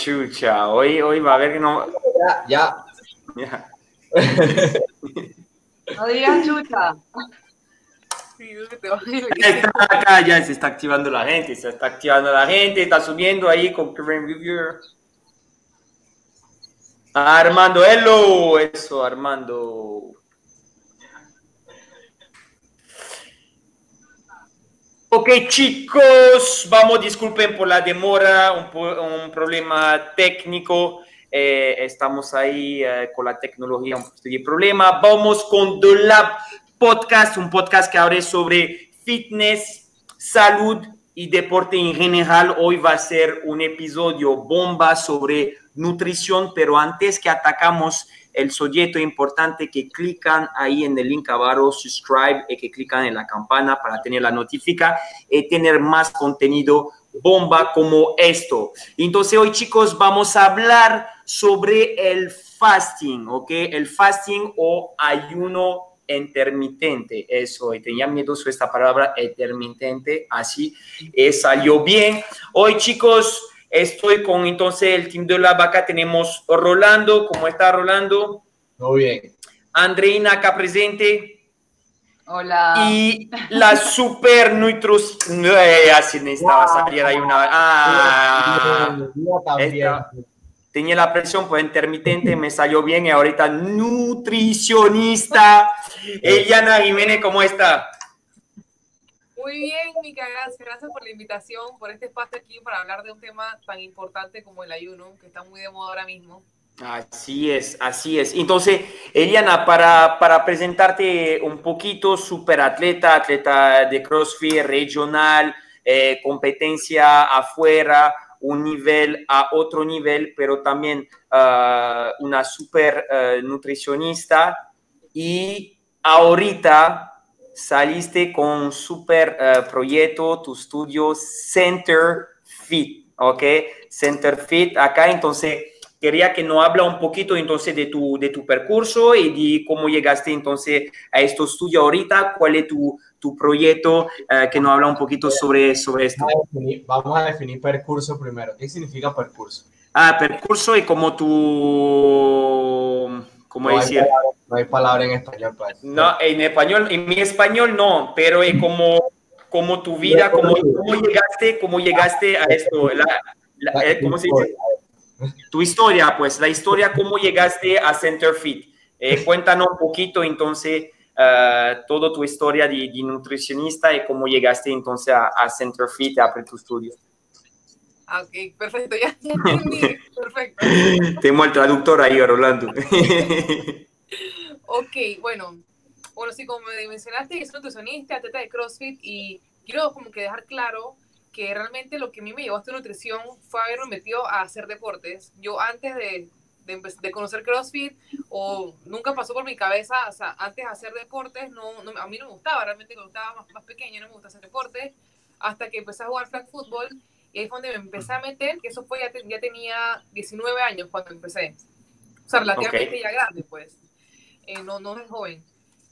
Chucha, hoy, hoy va a haber que no. Ya, ya. No digas chucha. Está acá, ya se está activando la gente, se está activando la gente, está subiendo ahí con Kevin Reviewer. Armando, hello, eso, Armando. Ok, chicos, vamos, disculpen por la demora, un, problema técnico. eh, estamos ahí eh, con la tecnología, un problema. Vamos con The Lab Podcast, un podcast que habla sobre fitness, salud y deporte en general. Hoy va a ser un episodio bomba sobre nutrición, pero antes que atacamos el sujeto importante que clican ahí en el link abajo, subscribe y que clican en la campana para tener la notifica y tener más contenido bomba como esto. Entonces hoy chicos vamos a hablar sobre el fasting, ¿ok? El fasting o ayuno intermitente, eso, y tenía miedo sobre esta palabra intermitente, así eh, salió bien. Hoy chicos, estoy con entonces el team de la vaca, tenemos Rolando, ¿cómo está Rolando? Muy bien. Andreina acá presente Hola. y la super nutros, eh, así necesitaba salir ahí una ah, Yo también. esta- tenía la presión pues intermitente, me salió bien y ahorita nutricionista. Eliana Jiménez, ¿cómo está? Muy bien, Mica, gracias. Por la invitación, por este espacio aquí para hablar de un tema tan importante como el ayuno, que está muy de moda ahora mismo. Así es, así es. Entonces, Eliana, para, para presentarte un poquito, super atleta, atleta de CrossFit regional, eh, competencia afuera, un nivel a otro nivel, pero también ah, una super eh, nutricionista y ahorita saliste con un super eh, proyecto, tu estudio Center Fit, ¿ok? Center Fit acá, entonces quería que nos habla un poquito entonces de tu, de tu percurso y de cómo llegaste entonces a este estudio ahorita, cuál es tu, tu proyecto, eh, que nos habla un poquito sobre, sobre esto. Vamos a, definir, vamos a definir percurso primero. ¿Qué significa percurso? Ah, percurso y como tu, ¿cómo no, hay decir? palabra, no hay palabra en español para eso. No, en español, en mi español no, pero es como, como tu vida, como, cómo llegaste, cómo llegaste a esto, la, la- eh, ¿cómo se dice? Tu historia, pues, la historia, cómo llegaste a Center Fit. Eh, cuéntanos un poquito, entonces, eh, toda tu historia de, de nutricionista y cómo llegaste entonces a, a Center Fit, a tu estudio. Ah, Ok, perfecto, ya, ya entendí. Perfecto. Tengo el traductor ahí, Rolando. Ok, bueno. Bueno, sí, como me mencionaste, yo soy nutricionista, atleta de CrossFit y quiero como que dejar claro que realmente lo que a mí me llevó a esta nutrición fue haberme metido a hacer deportes. Yo antes de, de, conocer CrossFit o nunca pasó por mi cabeza, o sea, antes de hacer deportes, no, no- a mí no me gustaba, realmente me gustaba más, más pequeña, no me gusta hacer deportes, hasta que empecé a jugar flag fútbol y ahí fue donde me empecé a meter, que eso fue, ya, te- ya tenía 19 años cuando empecé. O sea, relativamente Ok. ya grande, pues. Eh, no, no es joven.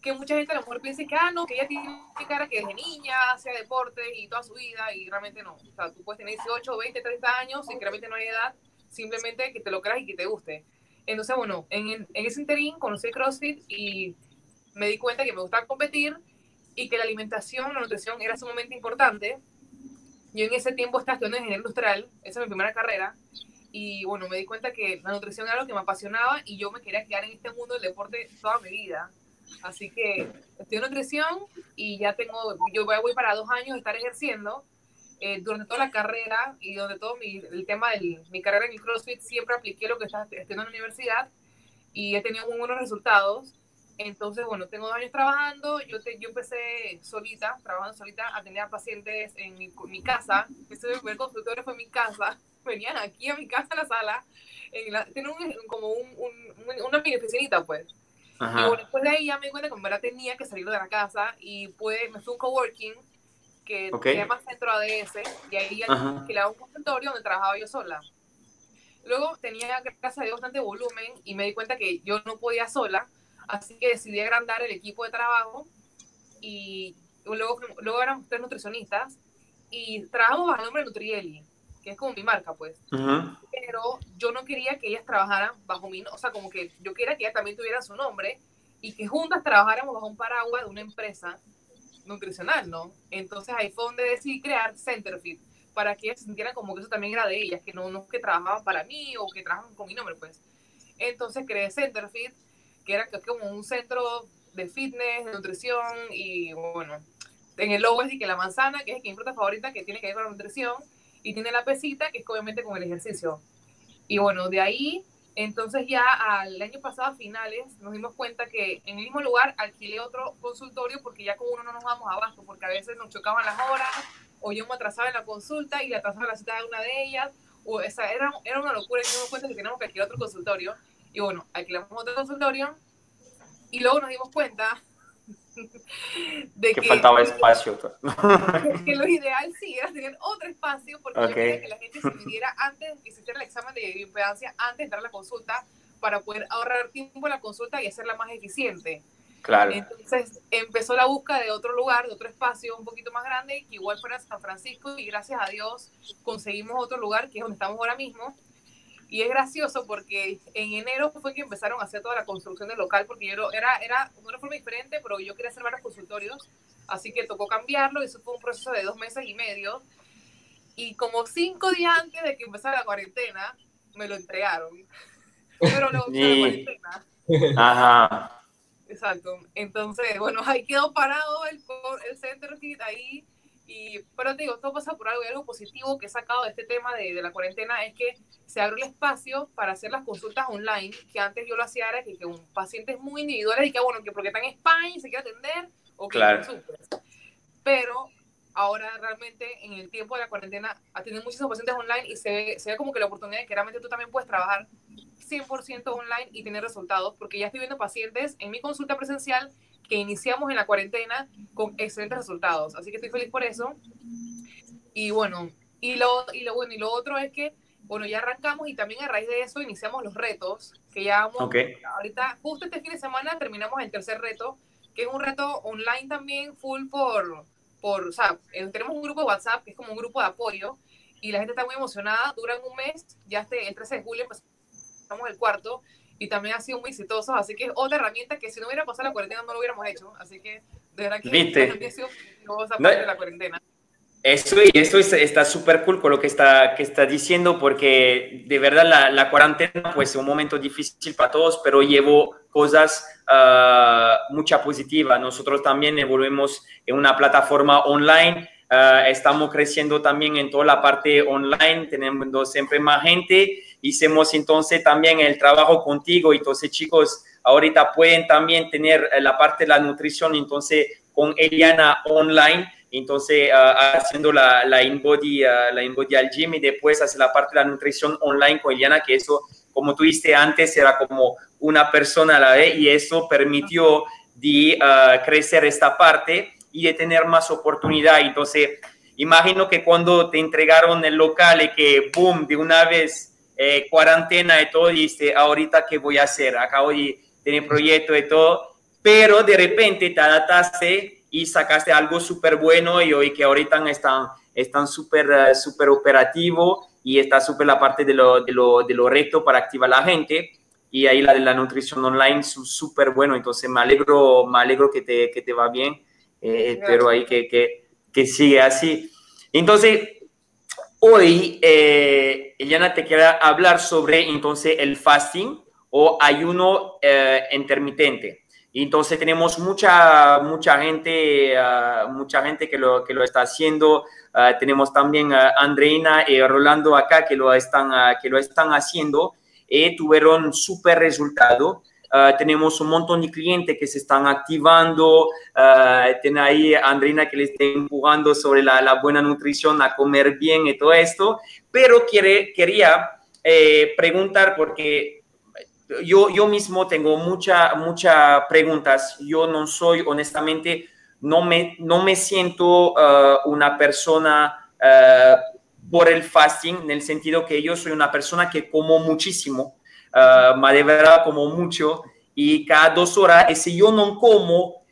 Que mucha gente a lo mejor piensa que, ah, no, que ella tiene cara que desde niña hacía deporte y toda su vida, y realmente no. O sea, tú puedes tener 18, 20, 30 años y que realmente no hay edad, simplemente que te lo creas y que te guste. Entonces, bueno, en, en ese interín conocí el CrossFit y me di cuenta que me gustaba competir y que la alimentación, la nutrición era sumamente importante. Yo en ese tiempo estaba estudiando ingeniería industrial, esa es mi primera carrera, y bueno, me di cuenta que la nutrición era lo que me apasionaba y yo me quería quedar en este mundo del deporte toda mi vida. Así que estudio nutrición y ya tengo, yo voy, para dos años de estar ejerciendo. Eh, durante toda la carrera y durante todo mi, el tema de mi carrera en el CrossFit, siempre apliqué lo que estaba estudiando en la universidad y he tenido muy buenos resultados. Entonces, bueno, tengo dos años trabajando. Yo, te, yo empecé solita, trabajando solita, atendía a pacientes en mi, mi casa. Ese mi primer consultorio fue en mi casa. Venían aquí a mi casa a la sala. En la, tiene un, como un, un, una mini oficinita, pues. Y Ajá. bueno, después de ahí ya me di cuenta que en verdad tenía que salir de la casa y pues me fui a un coworking que Ok. se llama Centro ADS y ahí alquilaba un consultorio donde trabajaba yo sola. Luego tenía, gracias a Dios, bastante volumen y me di cuenta que yo no podía sola, así que decidí agrandar el equipo de trabajo y luego, luego eran tres nutricionistas y trabajamos bajo el nombre de Nutrieli. que es como mi marca, pues. Pero yo no quería que ellas trabajaran bajo mi, o sea, como que yo quería que ellas también tuvieran su nombre y que juntas trabajáramos bajo un paraguas de una empresa nutricional, ¿no? Entonces ahí fue donde decidí crear Centerfit para que ellas se sintieran como que eso también era de ellas, que no, no que trabajaban para mí o que trabajaban con mi nombre, pues. Entonces creé Centerfit, que era como un centro de fitness, de nutrición y bueno, en el logo es de que la manzana, que es mi fruta favorita, que tiene que ver con la nutrición, y tiene la pesita, que es obviamente con el ejercicio. Y bueno, de ahí, entonces ya al año pasado, a finales, nos dimos cuenta que en el mismo lugar alquilé otro consultorio porque ya con uno no nos vamos abasto, porque a veces nos chocaban las horas, o yo me atrasaba en la consulta y le atrasaba la cita de una de ellas, o esa era, era una locura y nos dimos cuenta que teníamos que alquilar otro consultorio. Y bueno, alquilamos otro consultorio y luego nos dimos cuenta de que, faltaba espacio. Que, lo ideal sí era tener otro espacio porque yo quería que la gente se midiera antes que se hiciera el examen de bioimpedancia, antes de entrar a la consulta, para poder ahorrar tiempo en la consulta y hacerla más eficiente. Claro. Entonces empezó la búsqueda de otro lugar, de otro espacio un poquito más grande, que igual fuera San Francisco, y gracias a Dios conseguimos otro lugar, que es donde estamos ahora mismo, y es gracioso porque en enero fue que empezaron a hacer toda la construcción del local, porque yo era, era una forma diferente, pero yo quería hacer varios consultorios, así que tocó cambiarlo, y eso fue un proceso de dos meses y medio. Y como cinco días antes de que empezara la cuarentena, me lo entregaron. Pero luego sí. la cuarentena. Ajá. Exacto. Entonces, bueno, ahí quedó parado el, el Center ahí y, pero te digo, todo pasa por algo y algo positivo que he sacado de este tema de, de, la cuarentena es que se abre el espacio para hacer las consultas online, que antes yo lo hacía era que, que un paciente es muy individual y que, bueno, que porque está en España y se quiere atender, o que claro. Pero ahora realmente en el tiempo de la cuarentena atienden muchísimos pacientes online y se ve, se ve como que la oportunidad de que realmente tú también puedes trabajar 100% online y tener resultados, porque ya estoy viendo pacientes en mi consulta presencial que iniciamos en la cuarentena con excelentes resultados. Así que estoy feliz por eso. Y bueno, y lo, y lo bueno, y lo otro es que, bueno, ya arrancamos y también a raíz de eso iniciamos los retos, que ya vamos, ahorita, justo este fin de semana terminamos el tercer reto, que es un reto online también, full por, por, o sea, tenemos un grupo de WhatsApp que es como un grupo de apoyo y la gente está muy emocionada, duran un mes, ya este, el 13 de julio empezamos el cuarto y también ha sido muy exitoso, así que es otra herramienta que si no hubiera pasado la cuarentena no lo hubiéramos hecho, así que de verdad que ¿Viste? ha sido no, la cuarentena. Eso, y esto está súper cool con lo que está, que está diciendo, porque de verdad la, la cuarentena pues es un momento difícil para todos, pero llevo cosas uh, mucha positiva. Nosotros también evoluimos en una plataforma online, uh, estamos creciendo también en toda la parte online, tenemos siempre más gente hicimos entonces también el trabajo contigo. Entonces, chicos, ahorita pueden también tener eh, la parte de la nutrición, entonces, con Eliana online. Entonces, uh, haciendo la, la InBody, uh, la InBody al gym y después hacer la parte de la nutrición online con Eliana, que eso, como tú dijiste antes, era como una persona a la vez y eso permitió de uh, crecer esta parte y de tener más oportunidad. Entonces, imagino que cuando te entregaron el local y que, boom, de una vez eh, cuarentena y todo, dice, ahorita qué voy a hacer, acabo de tener proyecto y todo, pero de repente te adaptaste y sacaste algo súper bueno y hoy que ahorita están están súper uh, super operativo y está súper la parte de lo, de, lo, de lo recto para activar a la gente y ahí la de la nutrición online súper bueno, entonces me alegro, me alegro que te, que te va bien, eh, pero ahí que, que, que sigue así. Entonces, Hoy, eh, Eliana te quiere hablar sobre entonces el fasting o ayuno eh, intermitente. Entonces tenemos mucha, mucha gente, uh, mucha gente que lo, que lo está haciendo. Uh, tenemos también a Andreina y Rolando acá que lo están, uh, que lo están haciendo y tuvieron súper resultado. Tenemos un montón de clientes que se están activando, tiene ahí a Andrina que le está empujando sobre la, la, buena nutrición, a comer bien y todo esto, pero quiere, quería eh, preguntar porque yo, yo mismo tengo muchas muchas preguntas, yo no soy honestamente, no me, no me siento uh, una persona por el fasting, en el sentido que yo soy una persona que como muchísimo, uh, me de verdad como mucho y cada dos horas, y si yo no como,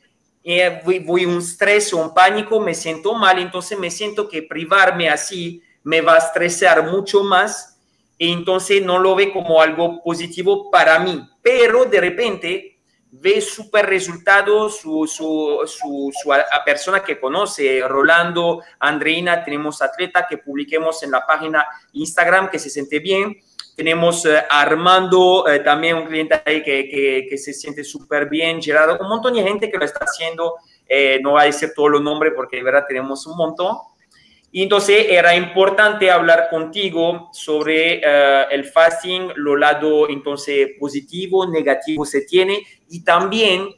eh, voy, voy un estrés o un pánico, me siento mal, entonces me siento que privarme así me va a estresar mucho más entonces no lo ve como algo positivo para mí. Pero de repente ve super resultados su, su, su, su persona que conoce, Rolando, Andreina, tenemos atleta que publiquemos en la página Instagram que se siente bien. Tenemos eh, Armando, eh, también un cliente ahí que, que, que se siente súper bien, Gerardo, un montón de gente que lo está haciendo. Eh, no va a decir todos los nombres porque de verdad tenemos un montón. Y entonces era importante hablar contigo sobre el fasting, lo lado entonces positivo, negativo se tiene y también,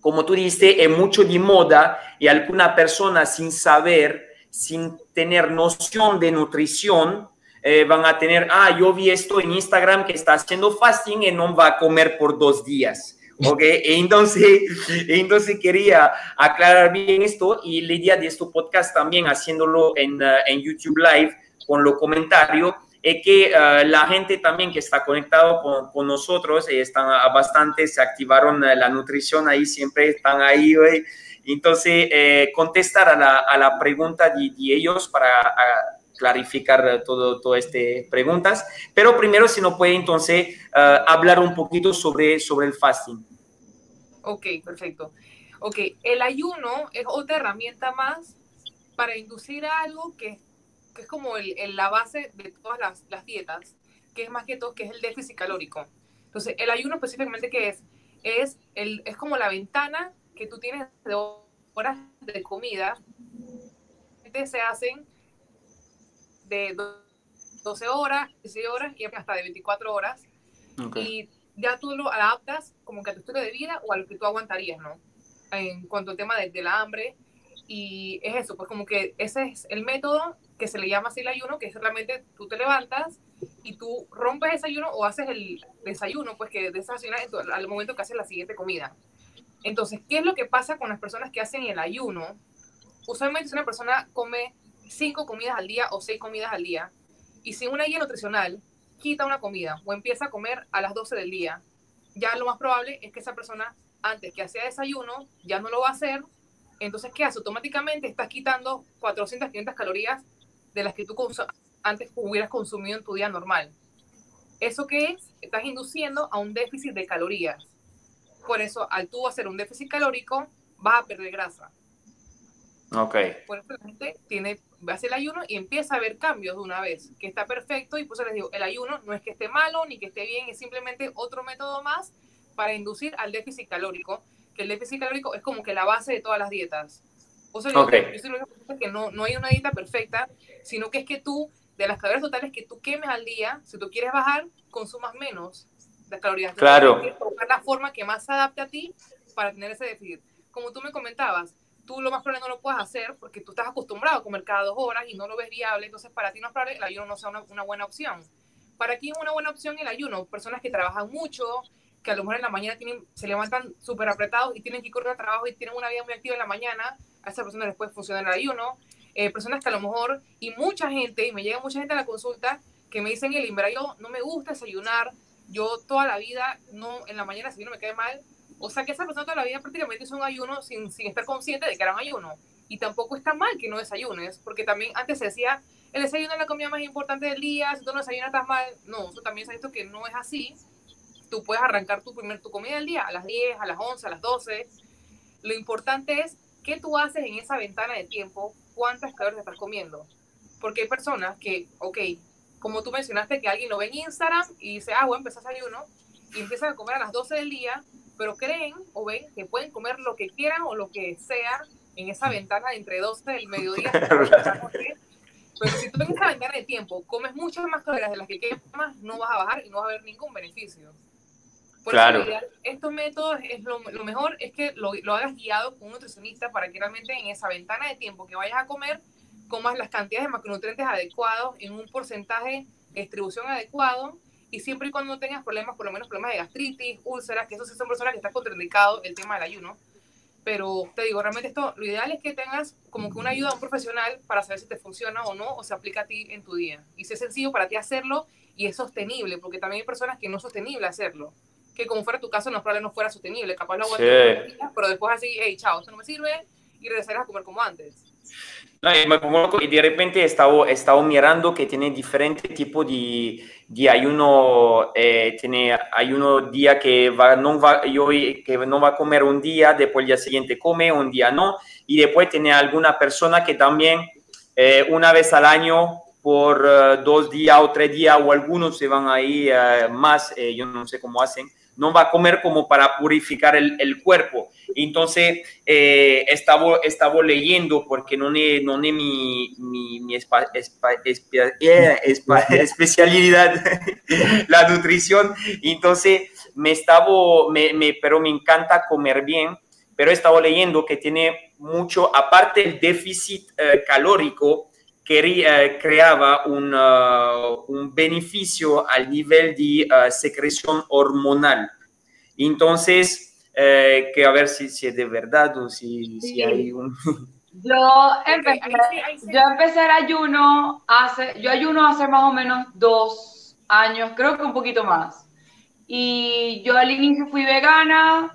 como tú dijiste, es mucho de moda y alguna persona sin saber, sin tener noción de nutrición, eh, van a tener, ah, yo vi esto en Instagram que está haciendo fasting y no va a comer por dos días. ¿Ok? entonces, entonces quería aclarar bien esto y la idea de este podcast también haciéndolo en, uh, en YouTube Live con los comentarios es que uh, la gente también que está conectado con, con nosotros, eh, están bastante, se activaron uh, la nutrición ahí, siempre están ahí, güey. Entonces, eh, contestar a la, a la pregunta de, de ellos para clarificar todo, todo este preguntas. Pero primero, si no puede, entonces, uh, hablar un poquito sobre, sobre el fasting. Ok, perfecto. Ok, el ayuno es otra herramienta más para inducir algo que, que es como el, el, la base de todas las, las, dietas, que es más que todo, que es el déficit calórico. Entonces, el ayuno específicamente, ¿qué es? Es, el, es como la ventana que tú tienes de horas de comida, se hacen de 12 horas, 16 horas y hasta de 24 horas. Okay. Y ya tú lo adaptas como que a tu estilo de vida o a lo que tú aguantarías, ¿no? En cuanto al tema de, del hambre. Y es eso, pues como que ese es el método que se le llama así el ayuno, que es realmente tú te levantas y tú rompes ese ayuno o haces el desayuno, pues que desayunas al momento que haces la siguiente comida. Entonces, ¿qué es lo que pasa con las personas que hacen el ayuno? Usualmente si una persona come cinco comidas al día o seis comidas al día, y sin una guía nutricional, quita una comida o empieza a comer a las 12 del día, ya lo más probable es que esa persona, antes que hacía desayuno, ya no lo va a hacer. Entonces, ¿qué hace? Automáticamente estás quitando 400, 500 calorías de las que tú antes hubieras consumido en tu día normal. ¿Eso qué es? Estás induciendo a un déficit de calorías. Por eso, al tú hacer un déficit calórico, vas a perder grasa. Ok. Por eso la gente tiene, hace el ayuno y empieza a ver cambios de una vez, que está perfecto. Y por eso les digo, el ayuno no es que esté malo ni que esté bien, es simplemente otro método más para inducir al déficit calórico, que el déficit calórico es como que la base de todas las dietas. O sea, okay. yo soy que no, no hay una dieta perfecta, sino que es que tú, de las calorías totales que tú quemes al día, si tú quieres bajar, consumas menos las calorías. Claro. Buscar la forma que más se adapte a ti para tener ese déficit. Como tú me comentabas, tú lo más probable no lo puedes hacer porque tú estás acostumbrado a comer cada dos horas y no lo ves viable, entonces para ti no es probable el ayuno no sea una, una buena opción. Para ti es una buena opción el ayuno, personas que trabajan mucho, que a lo mejor en la mañana tienen, se levantan súper apretados y tienen que correr a trabajo y tienen una vida muy activa en la mañana, a esas personas les puede funcionar el ayuno. Eh, personas que a lo mejor, y mucha gente, y me llega mucha gente a la consulta, que me dicen, el yo no me gusta desayunar, yo toda la vida, no en la mañana si no me cae mal, o sea que esa persona toda la vida prácticamente un ayuno sin, sin estar consciente de que era un ayuno. Y tampoco está mal que no desayunes, porque también antes se decía, el desayuno es la comida más importante del día, si tú no desayunas estás mal. No, eso también ha visto que no es así. Tú puedes arrancar tu, primer, tu comida del día a las 10, a las 11, a las 12. Lo importante es qué tú haces en esa ventana de tiempo, cuántas calorías estás comiendo. Porque hay personas que, ok, como tú mencionaste que alguien lo ve en Instagram y dice, ah, empezar a desayuno y empiezan a comer a las 12 del día pero creen o ven que pueden comer lo que quieran o lo que sea en esa ventana de entre 12 del mediodía. pero si tú en esa ventana de tiempo comes muchas más calorías de las que quemas, no vas a bajar y no vas a ver ningún beneficio. Por claro. eso, estos métodos, es lo, lo mejor es que lo, lo, hagas guiado con un nutricionista para que realmente en esa ventana de tiempo que vayas a comer, comas las cantidades de macronutrientes adecuados en un porcentaje de distribución adecuado y siempre y cuando no tengas problemas, por lo menos problemas de gastritis, úlceras, que eso sí son personas que están contraindicados el tema del ayuno. Pero te digo, realmente esto, lo ideal es que tengas como que una ayuda a un profesional para saber si te funciona o no, o se aplica a ti en tu día. Y si es sencillo para ti hacerlo y es sostenible, porque también hay personas que no es sostenible hacerlo. Que como fuera tu caso, no probablemente no fuera sostenible. Capaz lo aguantas, sí. pero después así, hey, chao, esto no me sirve, y regresarás a comer como antes. No, y me pongo loco y de repente he estado, mirando que tiene diferente tipo de, de ayuno. Eh, tiene ayuno día que va, no va, yo, que no va a comer un día, después el día siguiente come, un día no. Y después tiene alguna persona que también eh, una vez al año por eh, dos días o tres días o algunos se van ahí eh, más, eh, yo no sé cómo hacen, no va a comer como para purificar el, el cuerpo. Entonces, eh, estaba, estaba leyendo, porque no es no mi, mi, mi espa- espa- espa- eh, especialidad, la nutrición. Entonces, me estaba, me, me- pero me encanta comer bien, pero estaba leyendo que tiene mucho, aparte el déficit eh, calórico, eh, creaba un, uh, un beneficio al nivel de uh, secreción hormonal. Entonces, eh, que a ver si, si es de verdad o si, si hay un... Yo empecé, ahí sí, ahí sí. yo empecé el ayuno hace, yo ayuno hace más o menos dos años, creo que un poquito más. Y yo al inicio fui vegana,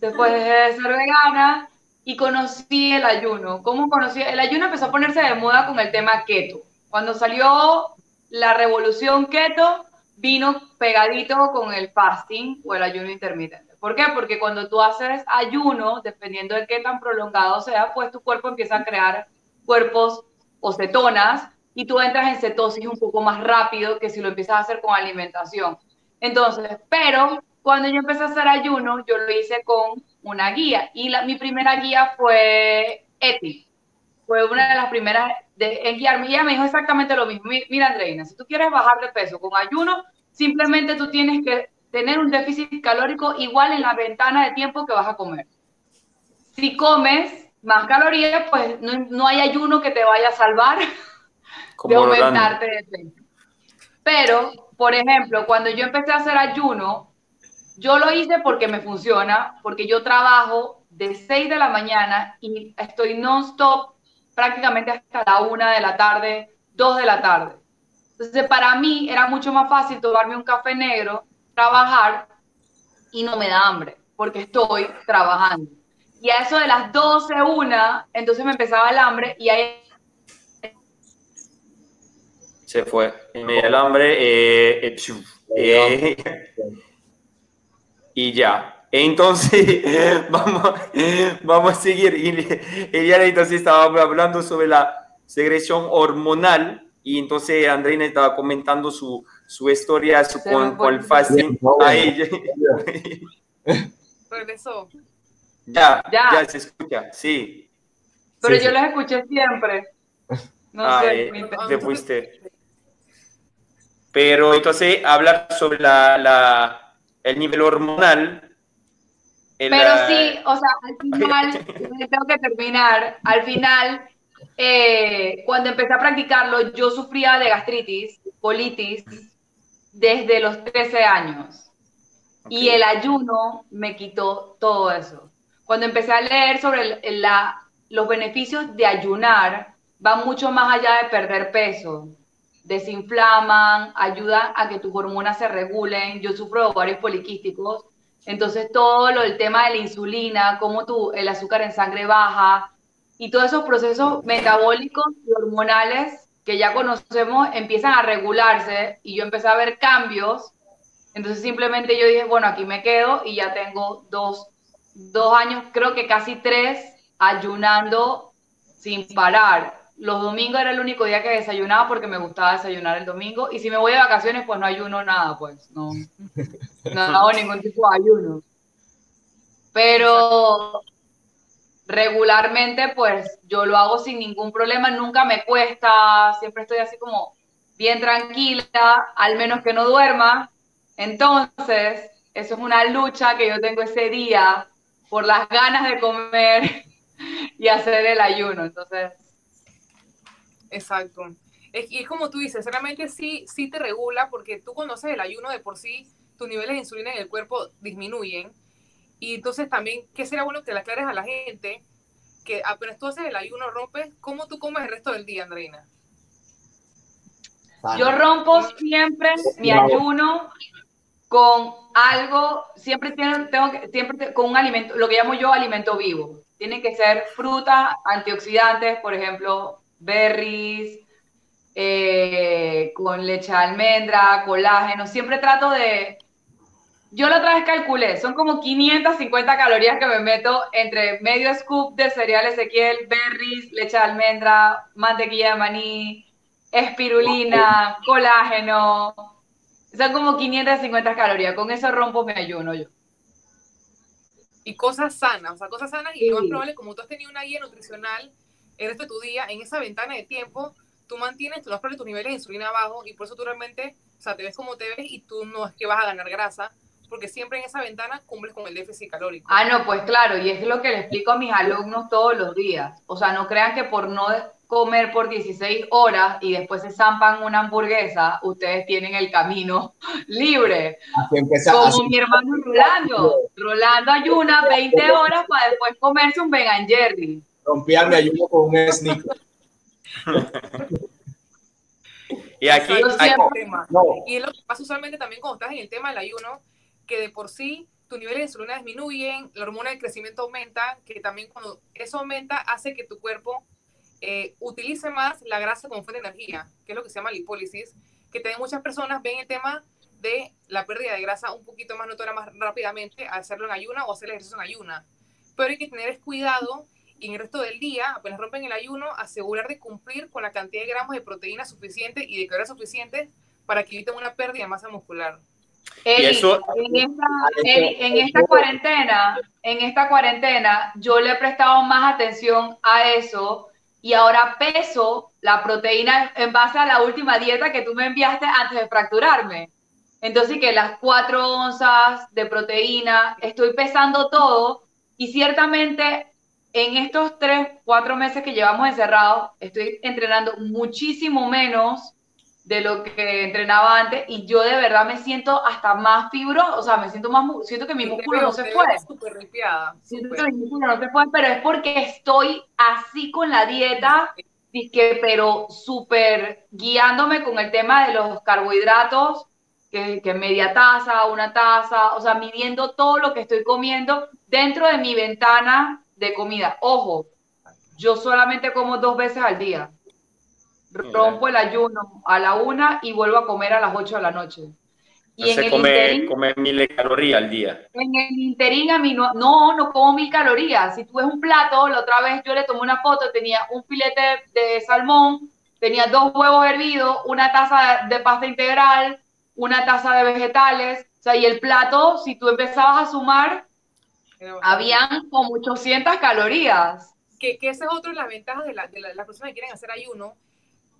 después dejé de ser vegana y conocí el ayuno. ¿Cómo conocí? El ayuno empezó a ponerse de moda con el tema keto. Cuando salió la revolución keto, vino pegadito con el fasting o el ayuno intermitente. ¿Por qué? Porque cuando tú haces ayuno, dependiendo de qué tan prolongado sea, pues tu cuerpo empieza a crear cuerpos o cetonas y tú entras en cetosis un poco más rápido que si lo empiezas a hacer con alimentación. Entonces, pero cuando yo empecé a hacer ayuno, yo lo hice con una guía y la, mi primera guía fue Eti. Fue una de las primeras de, en guiarme. Y ella me dijo exactamente lo mismo. Mi- Mira, Andreina, si tú quieres bajar de peso con ayuno, simplemente tú tienes que tener un déficit calórico igual en la ventana de tiempo que vas a comer. Si comes más calorías, pues no, no hay ayuno que te vaya a salvar de aumentarte de peso. Pero, por ejemplo, cuando yo empecé a hacer ayuno, yo lo hice porque me funciona, porque yo trabajo de 6 de la mañana y estoy non-stop prácticamente hasta la 1 de la tarde, 2 de la tarde. Entonces, para mí era mucho más fácil tomarme un café negro, trabajar y no me da hambre, porque estoy trabajando. Y a eso de las 12, 1, entonces me empezaba el hambre y ahí Se fue. En medio del hambre. eh, eh, eh, y ya. Entonces, vamos, vamos a seguir. Ya entonces estaba hablando sobre la secreción hormonal. Y entonces Andreina estaba comentando su, su historia su, con, con el fasting. Ahí, Regresó. ya, Ya. ya se escucha, sí. Pero Sí, yo sí. los escuché siempre. No Ah, sé. eh, te fuiste. Pero entonces hablar sobre la, la- el nivel hormonal. el, Pero sí, o sea, al final, tengo que terminar, al final, eh, cuando empecé a practicarlo, yo sufría de gastritis, colitis, desde los 13 años. Y el ayuno me quitó todo eso. Cuando empecé a leer sobre la- los beneficios de ayunar, van mucho más allá de perder peso. Desinflaman, ayudan a que tus hormonas se regulen. Yo sufro de ovarios poliquísticos, entonces todo lo, el tema de la insulina, cómo tu, el azúcar en sangre baja y todos esos procesos metabólicos y hormonales que ya conocemos empiezan a regularse y yo empecé a ver cambios entonces simplemente yo dije, bueno, aquí me quedo y ya tengo dos, dos años, creo que casi tres, ayunando sin parar. Los domingos era el único día que desayunaba porque me gustaba desayunar el domingo. Y si me voy de vacaciones, pues no ayuno nada, pues no, no hago ningún tipo de ayuno. Pero regularmente, pues yo lo hago sin ningún problema, nunca me cuesta, siempre estoy así como bien tranquila, al menos que no duerma. Entonces, eso es una lucha que yo tengo ese día por las ganas de comer y hacer el ayuno. Entonces, Exacto. Es, y como tú dices, realmente sí, sí te regula porque tú conoces el ayuno de por sí, tus niveles de insulina en el cuerpo disminuyen. Y entonces también, ¿qué sería bueno que le aclares a la gente? Que apenas tú haces el ayuno, rompes, ¿cómo tú comes el resto del día, Andreina? yo rompo siempre mi ayuno con algo, siempre tengo, tengo que, siempre con un alimento, lo que llamo yo alimento vivo. Tiene que ser fruta, antioxidantes, por ejemplo, berries, eh, con leche de almendra, colágeno. Siempre trato de... Yo la otra vez calculé, son como 550 calorías que me meto entre medio scoop de cereal Ezequiel, berries, leche de almendra, mantequilla de maní, espirulina, colágeno. Son como 550 calorías. Con eso rompo mi ayuno yo. Y cosas sanas, o sea, cosas sanas y lo más probable, como tú has tenido una guía nutricional el resto de tu día, en esa ventana de tiempo, tú mantienes, tú probable tus niveles de insulina abajo y por eso tú realmente, o sea, te ves como te ves y tú no es que vas a ganar grasa, porque siempre en esa ventana cumples con el déficit calórico. Ah, no, pues claro, y es lo que le explico a mis alumnos todos los días. O sea, no crean que por no comer por 16 horas y después se zampan una hamburguesa, ustedes tienen el camino libre. Como así- mi hermano Rolando. Rolando ayuna 20 horas para después comerse un vegan jerry. rompía mi ayuno con un sneaker. Y aquí, tema. No, Y es lo que pasa usualmente también cuando estás en el tema del ayuno, que de por sí tu nivel de insulina disminuyen, la hormona del crecimiento aumenta, que también cuando eso aumenta hace que tu cuerpo eh, utilice más la grasa como fuente de energía, que es lo que se llama lipólisis, que también muchas personas ven el tema de la pérdida de grasa un poquito más notoria más rápidamente al hacerlo en ayuna o hacer el ejercicio en ayuna. Pero hay que tener cuidado y en el resto del día, apenas rompen el ayuno, asegurar de cumplir con la cantidad de gramos de proteína suficiente y de calorías suficientes para que eviten una pérdida de masa muscular. Eli, eso- en, esta, Eli, en esta cuarentena, en esta cuarentena, yo le he prestado más atención a eso y ahora peso la proteína en base a la última dieta que tú me enviaste antes de fracturarme. Entonces, que las cuatro onzas de proteína, estoy pesando todo y ciertamente en estos tres, cuatro meses que llevamos encerrados, estoy entrenando muchísimo menos de lo que entrenaba antes y yo de verdad me siento hasta más fibro, o sea, me siento más, siento que mi músculo veo- no se fue. súper ripiada, Siento súper. que mi músculo no se fue, pero es porque estoy así con la dieta, que, pero súper guiándome con el tema de los carbohidratos, que, que media taza, una taza, o sea, midiendo todo lo que estoy comiendo dentro de mi ventana de comida. Ojo, yo solamente como dos veces al día. Rompo el ayuno a la una y vuelvo a comer a las ocho de la noche. Y en se el come, interín- come mil calorías al día. en el interín a mí no, no, no como mil calorías. Si tú ves un plato, la otra vez yo le tomé una foto, tenía un filete de salmón, tenía dos huevos hervidos, una taza de pasta integral, una taza de vegetales, o sea, y el plato, si tú empezabas a sumar, habían como 800 calorías. que, que esa es otra de las ventajas de, la- de la- las personas que quieren hacer ayuno,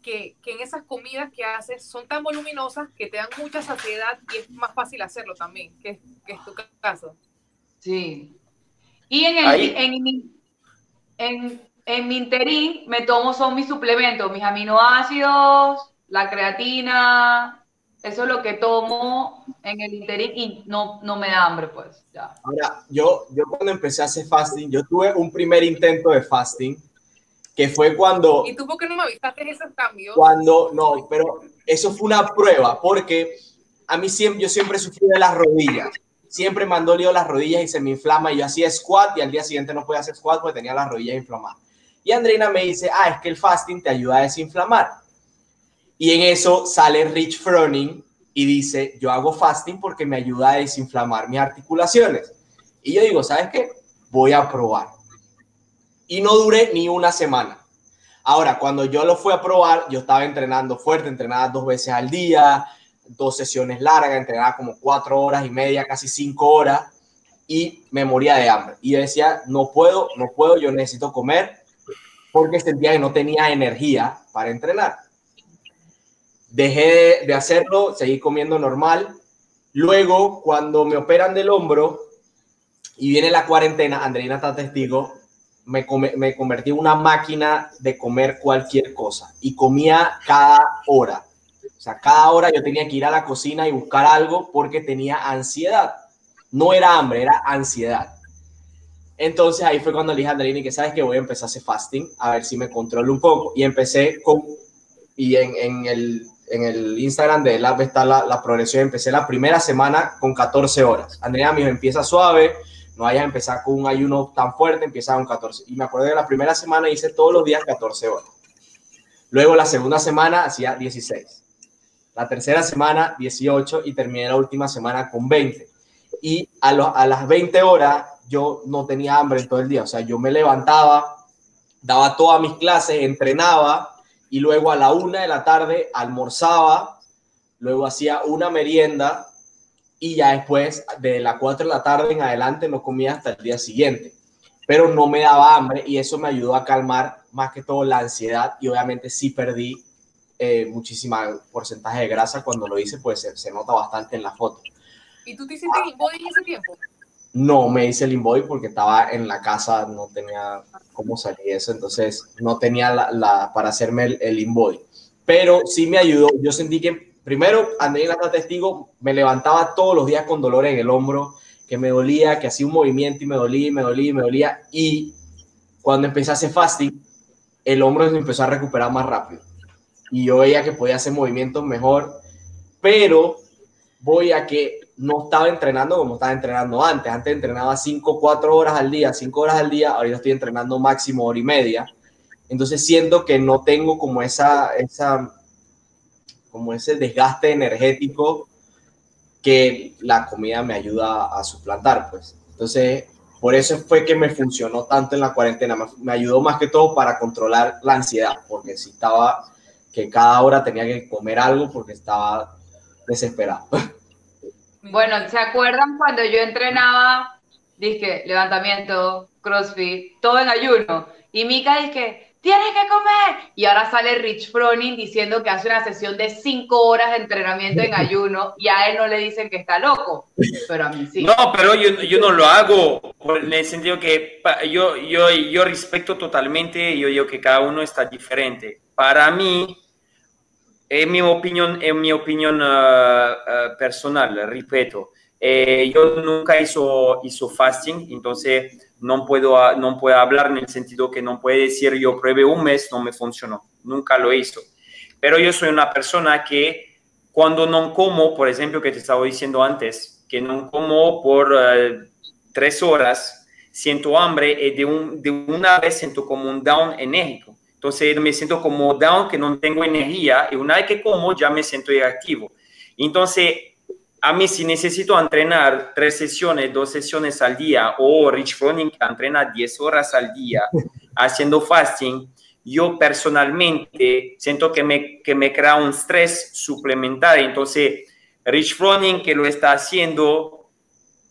que, que en esas comidas que haces son tan voluminosas que te dan mucha saciedad y es más fácil hacerlo también, que, es- que es tu caso. Sí. Y en, el, en, mi, en, en mi interín me tomo son mis suplementos, mis aminoácidos, la creatina, eso es lo que tomo en el interín y no, no me da hambre, pues, ya. Ahora, yo, yo cuando empecé a hacer fasting, yo tuve un primer intento de fasting, que fue cuando, ¿Y tú por qué no me avisaste esos cambios? cuando, no, pero eso fue una prueba, porque a mí siempre, yo siempre sufrí de las rodillas, siempre me han dolido las rodillas y se me inflama, y yo hacía squat y al día siguiente no podía hacer squat porque tenía las rodillas inflamadas. Y Andreina me dice, ah, es que el fasting te ayuda a desinflamar. Y en eso sale Rich Froning y dice, yo hago fasting porque me ayuda a desinflamar mis articulaciones. Y yo digo, ¿sabes qué? Voy a probar. Y no duré ni una semana. Ahora, cuando yo lo fui a probar, yo estaba entrenando fuerte, entrenaba dos veces al día, dos sesiones largas, entrenaba como cuatro horas y media, casi cinco horas, y me moría de hambre. Y decía, no puedo, no puedo, yo necesito comer, porque sentía que no tenía energía para entrenar. Dejé de, de hacerlo, seguí comiendo normal. Luego, cuando me operan del hombro y viene la cuarentena, Andreina está testigo, me, come- me convertí en una máquina de comer cualquier cosa y comía cada hora. O sea, cada hora yo tenía que ir a la cocina y buscar algo porque tenía ansiedad. No era hambre, era ansiedad. Entonces ahí fue cuando le dije a que sabes que voy a empezar a hacer fasting, a ver si me controlo un poco. Y empecé con, y en, en el, en el Instagram de Lab está la, la progresión, empecé la primera semana con 14 horas. Andrea me dijo, empieza suave, no vayas a empezar con un ayuno tan fuerte, empieza con 14. Y me acuerdo que la primera semana hice todos los días 14 horas. Luego la segunda semana hacía 16. La tercera semana 18 y terminé la última semana con 20. Y a, a las 20 horas yo no tenía hambre en todo el día. O sea, yo me levantaba, daba todas mis clases, entrenaba y luego a la una de la tarde almorzaba, luego hacía una merienda y ya después de las 4 de la tarde en adelante no comía hasta el día siguiente. Pero no me daba hambre y eso me ayudó a calmar más que todo la ansiedad y obviamente sí perdí eh, muchísima porcentaje de grasa cuando lo hice, pues se, se nota bastante en la foto. ¿Y tú te hiciste body en ese tiempo? No me hice el invoice porque estaba en la casa, no tenía cómo salir eso, entonces no tenía la, la para hacerme el, el. Pero sí me ayudó. Yo sentí que primero, andé en la testigo, me levantaba todos los días con dolor en el hombro, que me dolía, que hacía un movimiento y me dolía, me dolía, me dolía. Y cuando empecé a hacer fasting, el hombro se empezó a recuperar más rápido. Y yo veía que podía hacer movimientos mejor, pero voy a que no estaba entrenando como estaba entrenando antes. Antes entrenaba 5, 4 horas al día, 5 horas al día, ahorita estoy entrenando máximo hora y media. Entonces siento que no tengo como esa, esa, como ese desgaste energético que la comida me ayuda a suplantar, pues. Entonces, por eso fue que me funcionó tanto en la cuarentena. Me ayudó más que todo para controlar la ansiedad, porque si estaba que cada hora tenía que comer algo porque estaba desesperado. Bueno, ¿se acuerdan cuando yo entrenaba, dije, levantamiento, crossfit, todo en ayuno? Y Mika dije, tienes que comer. Y ahora sale Rich Froning diciendo que hace una sesión de cinco horas de entrenamiento en ayuno y a él no le dicen que está loco, pero a mí sí. No, pero yo, yo no lo hago en el sentido que yo, yo, yo respeto totalmente, yo digo que cada uno está diferente. Para mí, en mi opinión, en mi opinión uh, uh, personal, repito, eh, yo nunca hizo, hizo fasting, entonces no puedo, no puedo hablar en el sentido que no puede decir yo pruebe un mes, no me funcionó, nunca lo hizo. Pero yo soy una persona que cuando no como, por ejemplo, que te estaba diciendo antes, que no como por uh, tres horas, siento hambre y de, un, de una vez siento como un down enérgico. Entonces me siento como down, que no tengo energía, y una vez que como ya me siento activo. Entonces, a mí si necesito entrenar tres sesiones, dos sesiones al día, o Rich Froning entrena 10 horas al día haciendo fasting, yo personalmente siento que me, que me crea un estrés suplementario. Entonces, Rich Froning que lo está haciendo,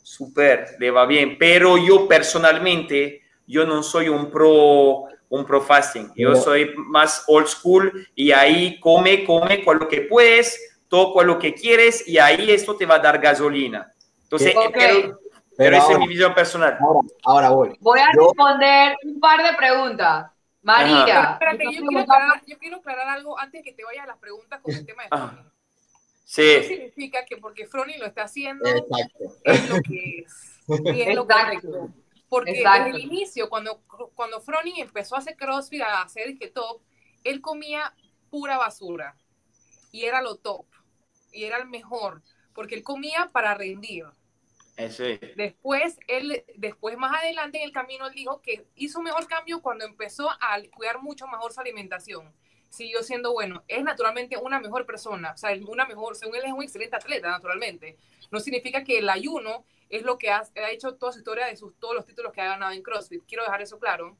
súper, le va bien, pero yo personalmente, yo no soy un pro un pro fasting. Yo soy más old school y ahí come, come con lo que puedes, todo con lo que quieres y ahí esto te va a dar gasolina. Entonces, pero, pero esa es mi visión personal. Ahora, ahora voy. Voy a Yo- responder un par de preguntas. María, Espérate, yo ¿estás quiero, aclarar, yo quiero aclarar algo antes que te vayas a las preguntas con el tema de Ah, Froning. No Sí, significa que porque Froning lo está haciendo Exacto. es lo que es. Y es lo correcto. Porque Exacto. desde el inicio, cuando, cuando Froning empezó a hacer CrossFit, a hacer que top, él comía pura basura. Y era lo top. Y era el mejor. Porque él comía para rendir. eso es. Después, él, después más adelante en el camino, él dijo que hizo mejor cambio cuando empezó a cuidar mucho mejor su alimentación. Siguió siendo bueno. Es naturalmente una mejor persona. O sea, una mejor, según él es un excelente atleta, naturalmente. No significa que el ayuno es lo que ha, ha hecho toda su historia de sus, todos los títulos que ha ganado en CrossFit. Quiero dejar eso claro.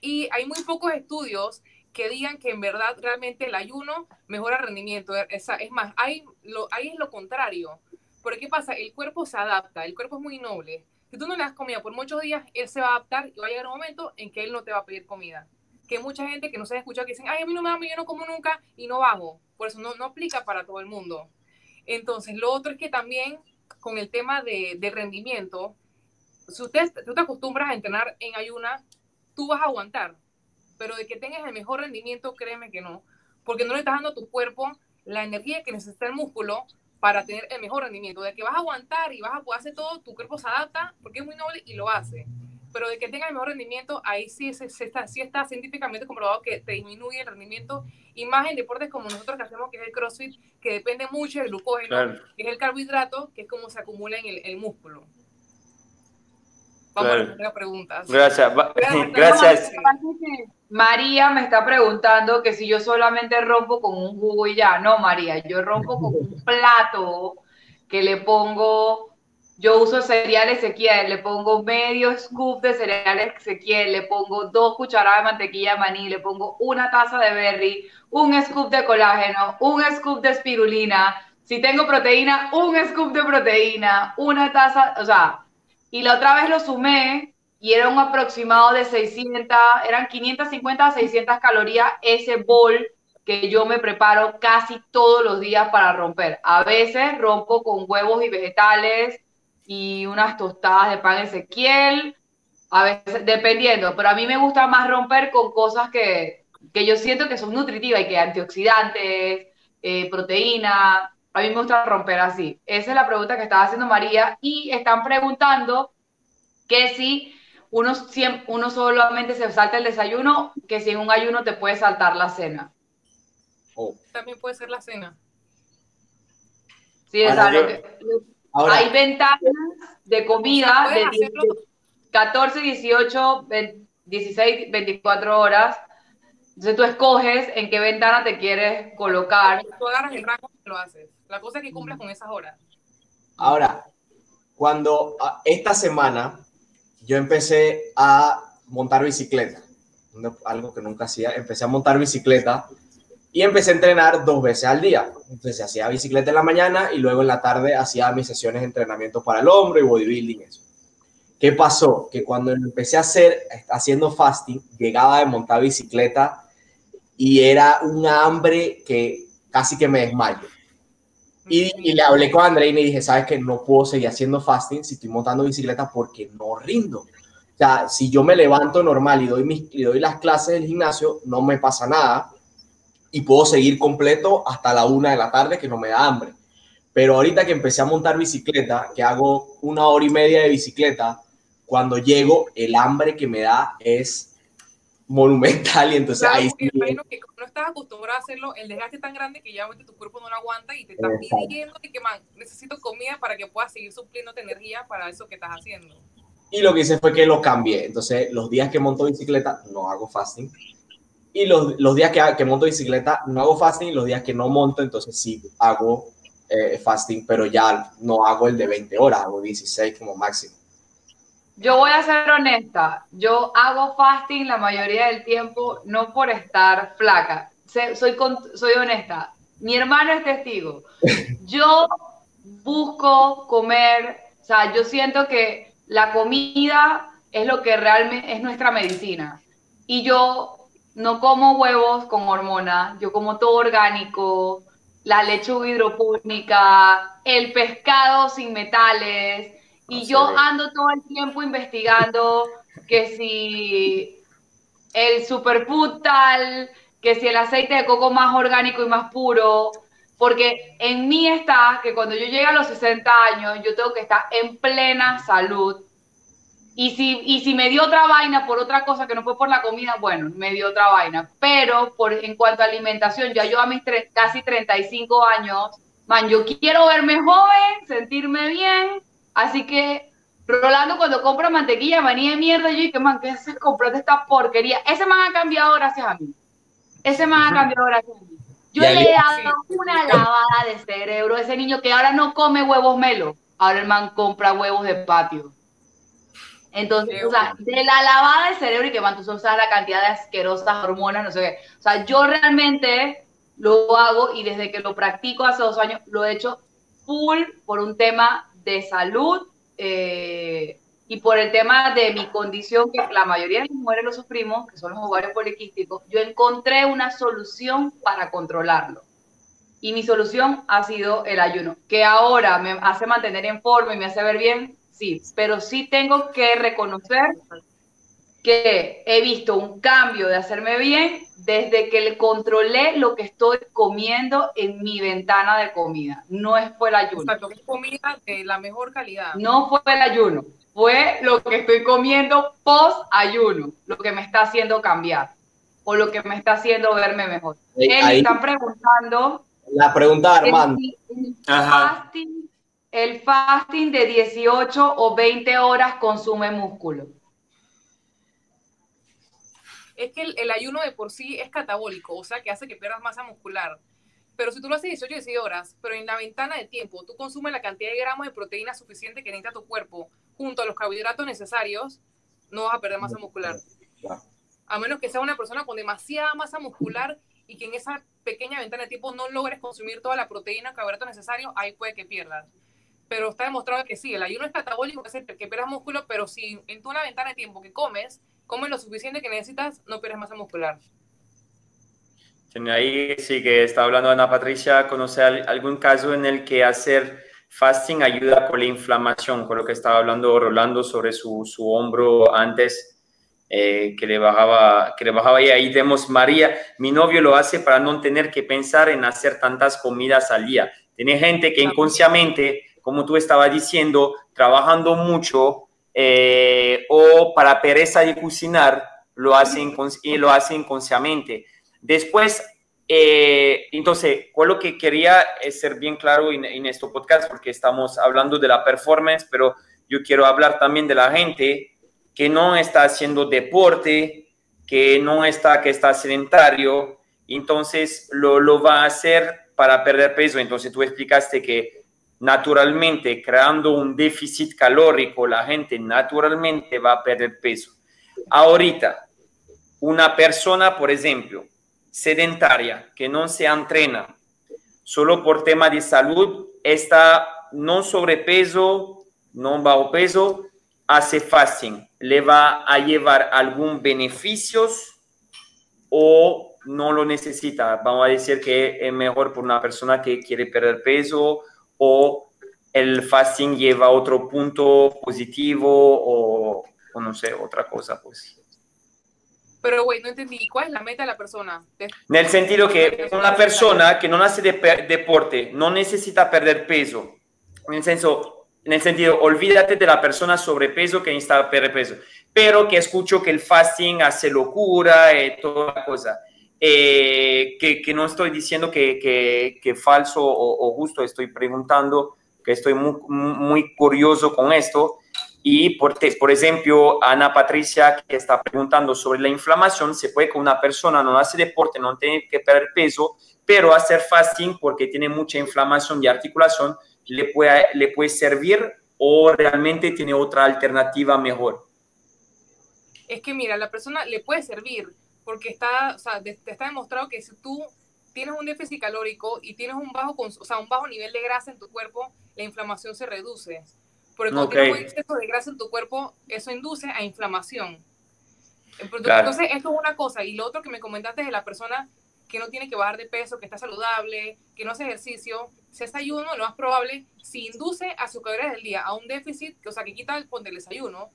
Y hay muy pocos estudios que digan que en verdad realmente el ayuno mejora rendimiento. Es, es más, hay lo, ahí es lo contrario. Porque ¿qué pasa? El cuerpo se adapta, el cuerpo es muy noble. Si tú no le das comida por muchos días, él se va a adaptar y va a llegar un momento en que él no te va a pedir comida. Que mucha gente que no se ha escuchado que dicen, ay, a mí no me da, yo no como nunca y no bajo. Por eso no, no aplica para todo el mundo. Entonces, lo otro es que también con el tema de, de rendimiento, si usted, tú te acostumbras a entrenar en ayuna, tú vas a aguantar. Pero de que tengas el mejor rendimiento, créeme que no. Porque no le estás dando a tu cuerpo la energía que necesita el músculo para tener el mejor rendimiento. De que vas a aguantar y vas a poder hacer todo, tu cuerpo se adapta porque es muy noble y lo hace. Pero de que tenga el mejor rendimiento, ahí sí, se, se está, sí está científicamente comprobado que te disminuye el rendimiento. Y más en deportes como nosotros que hacemos, que es el CrossFit, que depende mucho del glucógeno, Claro. que es el carbohidrato, que es como se acumula en el, el músculo. Vamos Claro. a responder a preguntas. Gracias. Va- Gracias. Gracias. María me está preguntando que si yo solamente rompo con un jugo y ya. No, María, yo rompo con un plato que le pongo, yo uso cereal Ezequiel, le pongo medio scoop de cereal Ezequiel, le pongo dos cucharadas de mantequilla de maní, le pongo una taza de berry, un scoop de colágeno, un scoop de espirulina. Si tengo proteína, un scoop de proteína, una taza, o sea, y la otra vez lo sumé y era un aproximado de 600, eran 550 a 600 calorías ese bol que yo me preparo casi todos los días para romper. A veces rompo con huevos y vegetales y unas tostadas de pan Ezequiel, a veces dependiendo, pero a mí me gusta más romper con cosas que, que yo siento que son nutritivas y que antioxidantes, eh, proteína, a mí me gusta romper así. Esa es la pregunta que estaba haciendo María y están preguntando que si uno, uno solamente se salta el desayuno, que si en un ayuno te puede saltar la cena. Oh. También puede ser la cena. Sí, Ahora yo- que- Ahora, hay ventanas de comida de hacerlo. 10 14, 18, 20, 16, 24 horas. Entonces tú escoges en qué ventana te quieres colocar. Tú agarras el rango y lo haces. La cosa es que cumplas con esas horas. ahora, cuando ah, esta semana yo empecé a montar bicicleta, algo que nunca hacía, empecé a montar bicicleta y empecé a entrenar dos veces al día. Entonces hacía bicicleta en la mañana y luego en la tarde hacía mis sesiones de entrenamiento para el hombro y bodybuilding, eso. ¿Qué pasó? Que cuando empecé a hacer, haciendo fasting, llegaba de montar bicicleta y era un hambre que casi que me desmayo. Y, y le hablé con Andreina y dije, sabes que no puedo seguir haciendo fasting si estoy montando bicicleta porque no rindo. O sea, si yo me levanto normal y doy, mis, y doy las clases del gimnasio, no me pasa nada y puedo seguir completo hasta la una de la tarde que no me da hambre. Pero ahorita que empecé a montar bicicleta, que hago una hora y media de bicicleta, cuando llego, el hambre que me da es monumental y entonces Claro, ahí sí, imagino que no estás acostumbrado a hacerlo, el desgaste es tan grande que ya tu cuerpo no lo aguanta y te está Exacto. pidiendo que, man, necesito comida para que puedas seguir supliéndote energía para eso que estás haciendo. Y lo que hice fue que lo cambié. Entonces, los días que monto bicicleta no hago fasting. Y los, los días que, que monto bicicleta no hago fasting. Y los días que no monto, entonces sí hago eh, fasting, pero ya no hago el de 20 horas, hago 16 como máximo. Yo voy a ser honesta, yo hago fasting la mayoría del tiempo no por estar flaca, soy, soy honesta, mi hermano es testigo, yo busco comer, o sea, yo siento que la comida es lo que realmente es nuestra medicina. Y yo no como huevos con hormonas, yo como todo orgánico, la lechuga hidropónica, el pescado sin metales, y yo ando todo el tiempo investigando que si el superfood tal, que si el aceite de coco más orgánico y más puro, porque en mí está que cuando yo llegue a los 60 años, yo tengo que estar en plena salud. Y si, y si me dio otra vaina por otra cosa que no fue por la comida, bueno, me dio otra vaina. Pero por, en cuanto a alimentación, ya yo a mis tre- casi 35 años, man, yo quiero verme joven, sentirme bien. Así que Rolando cuando compra mantequilla, maní de mierda, yo dije, man, ¿qué haces comprando esta porquería? Ese man ha cambiado gracias a mí. Ese man ha cambiado gracias a mí. Yo le he dado una lavada de cerebro a ese niño que ahora no come huevos melo. Ahora el man compra huevos de patio. Entonces, o sea, de la lavada de cerebro y que man, tú sabes la cantidad de asquerosas hormonas, no sé qué. O sea, yo realmente lo hago y desde que lo practico hace dos años, lo he hecho full por un tema de salud eh, y por el tema de mi condición, que la mayoría de las mujeres lo sufrimos, que son los ovarios poliquísticos, yo encontré una solución para controlarlo. Y mi solución ha sido el ayuno, que ahora me hace mantener en forma y me hace ver bien, sí, pero sí tengo que reconocer que he visto un cambio de hacerme bien desde que le controlé lo que estoy comiendo en mi ventana de comida. No es fue el ayuno. Que es comida de la mejor calidad. No fue el ayuno, fue lo que estoy comiendo post ayuno, lo que me está haciendo cambiar o lo que me está haciendo verme mejor. Ahí- Eli, ahí- están preguntando La pregunta de Armando. si el Ajá. fasting el fasting de 18 o 20 horas consume músculo? Es que el, el ayuno de por sí es catabólico, o sea que hace que pierdas masa muscular. Pero si tú lo haces 18 16 horas, pero en la ventana de tiempo tú consumes la cantidad de gramos de proteína suficiente que necesita tu cuerpo junto a los carbohidratos necesarios, no vas a perder masa muscular. A menos que sea una persona con demasiada masa muscular y que en esa pequeña ventana de tiempo no logres consumir toda la proteína carbohidratos necesarios, ahí puede que pierdas. Pero está demostrado que sí, el ayuno es catabólico, que que pierdas músculo, pero si en tu ventana de tiempo que comes, comes lo suficiente que necesitas, no pierdes masa muscular. Ahí sí que está hablando Ana Patricia, ¿conoce algún caso en el que hacer fasting ayuda con la inflamación? Con lo que estaba hablando Rolando sobre su, su hombro antes, eh, que, le bajaba, que le bajaba y ahí vemos María, mi novio lo hace para no tener que pensar en hacer tantas comidas al día. Tiene gente que inconscientemente, como tú estabas diciendo, trabajando mucho eh, o para pereza de cocinar, lo hace, y lo hace inconscientemente Después, eh, entonces, con lo que quería es ser bien claro en, en este podcast, porque estamos hablando de la performance, pero yo quiero hablar también de la gente que no está haciendo deporte, que no está, que está sedentario, entonces lo, lo va a hacer para perder peso. Entonces tú explicaste que naturalmente creando un déficit calórico, la gente naturalmente va a perder peso. Ahorita, una persona, por ejemplo, sedentaria, que no se entrena, solo por tema de salud, está no sobrepeso, no bajo peso, hace fasting, ¿le va a llevar algún beneficios o no lo necesita? Vamos a decir que es mejor por una persona que quiere perder peso o el fasting lleva otro punto positivo o, o no sé, otra cosa, pues. Pero, güey, no entendí. ¿Cuál es la meta de la persona? En el sentido que una persona que no hace de deporte no necesita perder peso. En el, senso, en el sentido, olvídate de la persona sobrepeso que necesita perder peso. Pero que escucho que el fasting hace locura y toda la cosa. Eh, que, no estoy diciendo que, que, falso o, justo, estoy preguntando, que estoy muy, muy curioso con esto y, por, por ejemplo, Ana Patricia, que está preguntando sobre la inflamación, se puede que una persona no hace deporte, no tiene que perder peso, pero hacer fasting porque tiene mucha inflamación de articulación, le puede, le puede servir o realmente tiene otra alternativa mejor. Es que mira, la persona le puede servir porque está, o sea, te está demostrado que si tú tienes un déficit calórico y tienes un bajo, o sea, un bajo nivel de grasa en tu cuerpo, la inflamación se reduce. Porque cuando tienes un exceso de grasa en tu cuerpo, eso induce a inflamación. Entonces, esto es una cosa. Y lo otro que me comentaste de la persona que no tiene que bajar de peso, que está saludable, que no hace ejercicio, si es ayuno, lo más probable, si induce a su calorías del día a un déficit, que, o sea, que quita el, del desayuno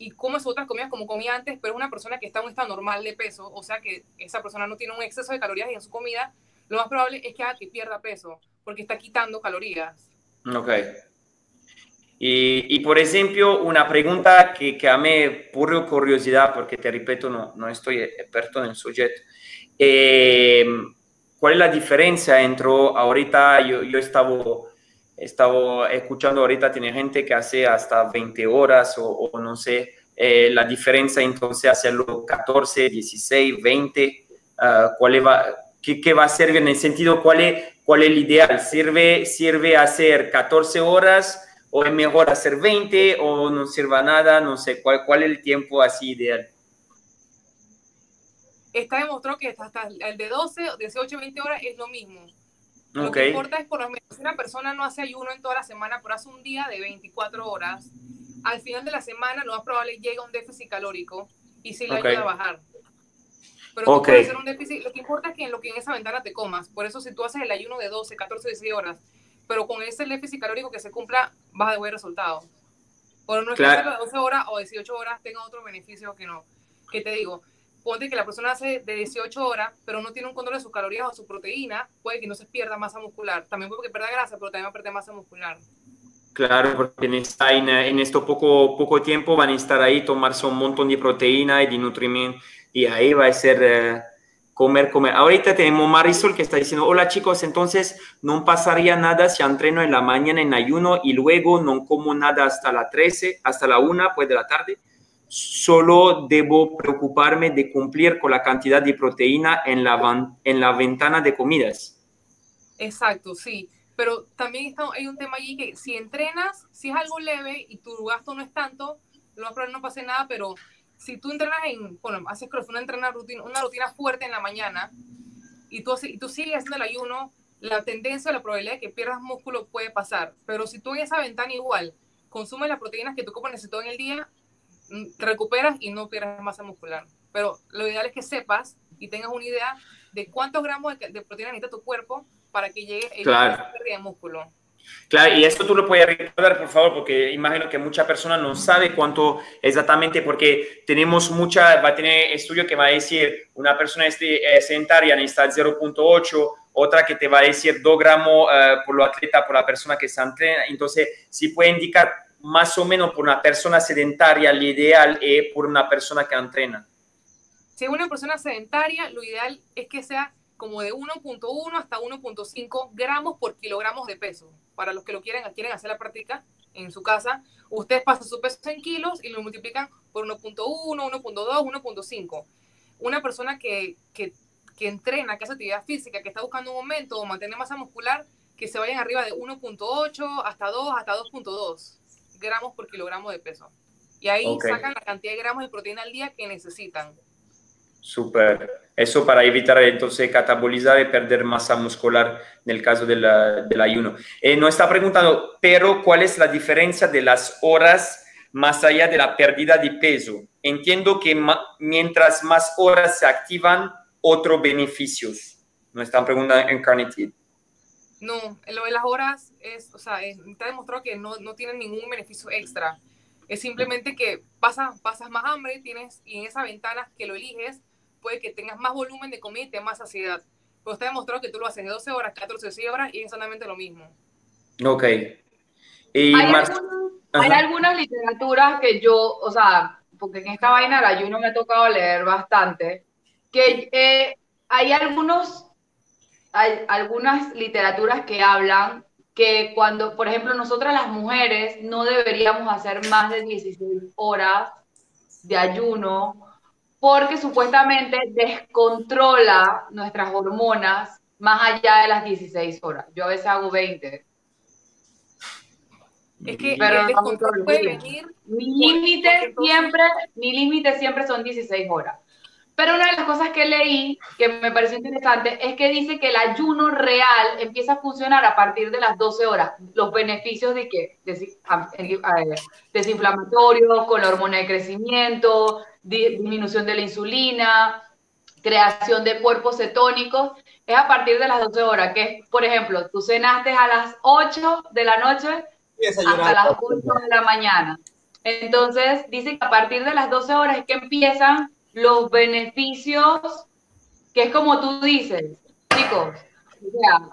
y come sus otras comidas como comía antes, pero es una persona que está en un estado normal de peso, o sea que esa persona no tiene un exceso de calorías en su comida, lo más probable es que, haga que pierda peso, porque está quitando calorías. Ok. Y, y, por ejemplo, una pregunta que, que a mí curiosidad, porque te repito, no, no estoy experto en el sujeto. Eh, ¿Cuál es la diferencia entre ahorita, yo, yo estaba, estaba escuchando ahorita, tiene gente que hace hasta 20 horas o, o no sé, eh, la diferencia entonces hacerlo 14, 16, 20, uh, ¿cuál va, qué, qué, va a servir en el sentido, cuál es, cuál es el ideal? ¿Sirve, sirve hacer 14 horas? o es mejor hacer 20 o no sirva nada, no sé, ¿cuál, cuál es el tiempo así ideal? Está demostrado que hasta el de 12, 18, 20 horas es lo mismo. Lo que importa es, por lo menos, si una persona no hace ayuno en toda la semana, pero hace un día de 24 horas, al final de la semana lo más probable llega a un déficit calórico y sí le okay. ayuda a bajar. Pero okay. hacer un déficit, lo que importa es que en lo que en esa ventana te comas. Por eso si tú haces el ayuno de 12, 14, 16 horas pero con ese déficit calórico que se cumpla, vas a buen resultado. Por no es claro. que 12 horas o 18 horas tenga otro beneficio que no. Que te digo, ponte que la persona hace de 18 horas, pero no tiene un control de sus calorías o su proteína, puede que no se pierda masa muscular. También puede que pierda grasa, pero también va a perder masa muscular. Claro, porque en, esta, en, en esto poco, poco tiempo van a estar ahí, tomarse un montón de proteína y de nutrientes, y ahí va a ser... Eh, comer, comer. Ahorita tenemos Marisol que está diciendo, hola chicos, entonces no pasaría nada si entreno en la mañana en ayuno y luego no como nada hasta la 13, hasta la 1 pues de la tarde. Solo debo preocuparme de cumplir con la cantidad de proteína en la, en la ventana de comidas. Exacto, sí. Pero también está, hay un tema allí que si entrenas, si es algo leve y tu gasto no es tanto, lo más probable no pase nada, pero si tú entrenas en, bueno, haces una, entrena rutina, una rutina fuerte en la mañana y tú, y tú sigues haciendo el ayuno, la tendencia o la probabilidad de que pierdas músculo puede pasar. Pero si tú en esa ventana igual consumes las proteínas que tu cuerpo necesitó en el día, recuperas y no pierdes masa muscular. Pero lo ideal es que sepas y tengas una idea de cuántos gramos de, de proteína necesita tu cuerpo para que llegue el claro. de músculo. Claro, y esto tú lo puedes recordar, por favor, porque imagino que mucha persona no sabe cuánto exactamente, porque tenemos mucha, va a tener estudio que va a decir, una persona eh, sedentaria necesita 0.8, otra que te va a decir 2 gramos eh, por lo atleta, por la persona que se entrena. Entonces, sí puede indicar más o menos por una persona sedentaria, lo ideal es por una persona que entrena. Si es una persona sedentaria, lo ideal es que sea como de 1.1 hasta 1.5 gramos por kilogramos de peso. Para los que lo quieren, quieren hacer la práctica en su casa, ustedes pasan su peso en kilos y lo multiplican por 1.1, 1.2, 1.5. Una persona que, que, que, entrena, que hace actividad física, que está buscando un aumento o mantener masa muscular, que se vayan arriba de 1.8 hasta 2, hasta 2.2 gramos por kilogramo de peso. Y ahí sacan la cantidad de gramos de proteína al día que necesitan. Súper. Eso para evitar entonces catabolizar y perder masa muscular en el caso del ayuno. Eh, nos está preguntando, pero ¿cuál es la diferencia de las horas más allá de la pérdida de peso? Entiendo que mientras más horas se activan, otros beneficios. Nos están preguntando en Carnitine. No, lo de las horas es, o sea, está demostrado que no, no tienen ningún beneficio extra. Es simplemente que pasas, pasas más hambre, tienes, y en esa ventana que lo eliges, puede que tengas más volumen de comida y tengas más saciedad. Pero está demostrado que tú lo haces de 12 horas, 14, 16 horas y es exactamente lo mismo. Ok. Y ¿Hay, hay algunas literaturas que yo, o sea, porque en esta vaina la ayuno me ha tocado leer bastante, que eh, hay algunos, hay algunas literaturas que hablan que cuando, por ejemplo, nosotras las mujeres no deberíamos hacer más de 16 horas de ayuno porque supuestamente descontrola nuestras hormonas más allá de las 16 horas. Yo a veces hago 20. Es que Pero el puede venir. Mi límite siempre, mi límite siempre son 16 horas. Pero una de las cosas que leí que me pareció interesante es que dice que el ayuno real empieza a funcionar a partir de las 12 horas. Los beneficios de que desinflamatorio, con la hormona de crecimiento, disminución de la insulina, creación de cuerpos cetónicos, es a partir de las 12 horas, que por ejemplo, tú cenaste a las 8 de la noche hasta las 8 de la mañana. Entonces, dice que a partir de las 12 horas es que empiezan los beneficios, que es como tú dices, chicos,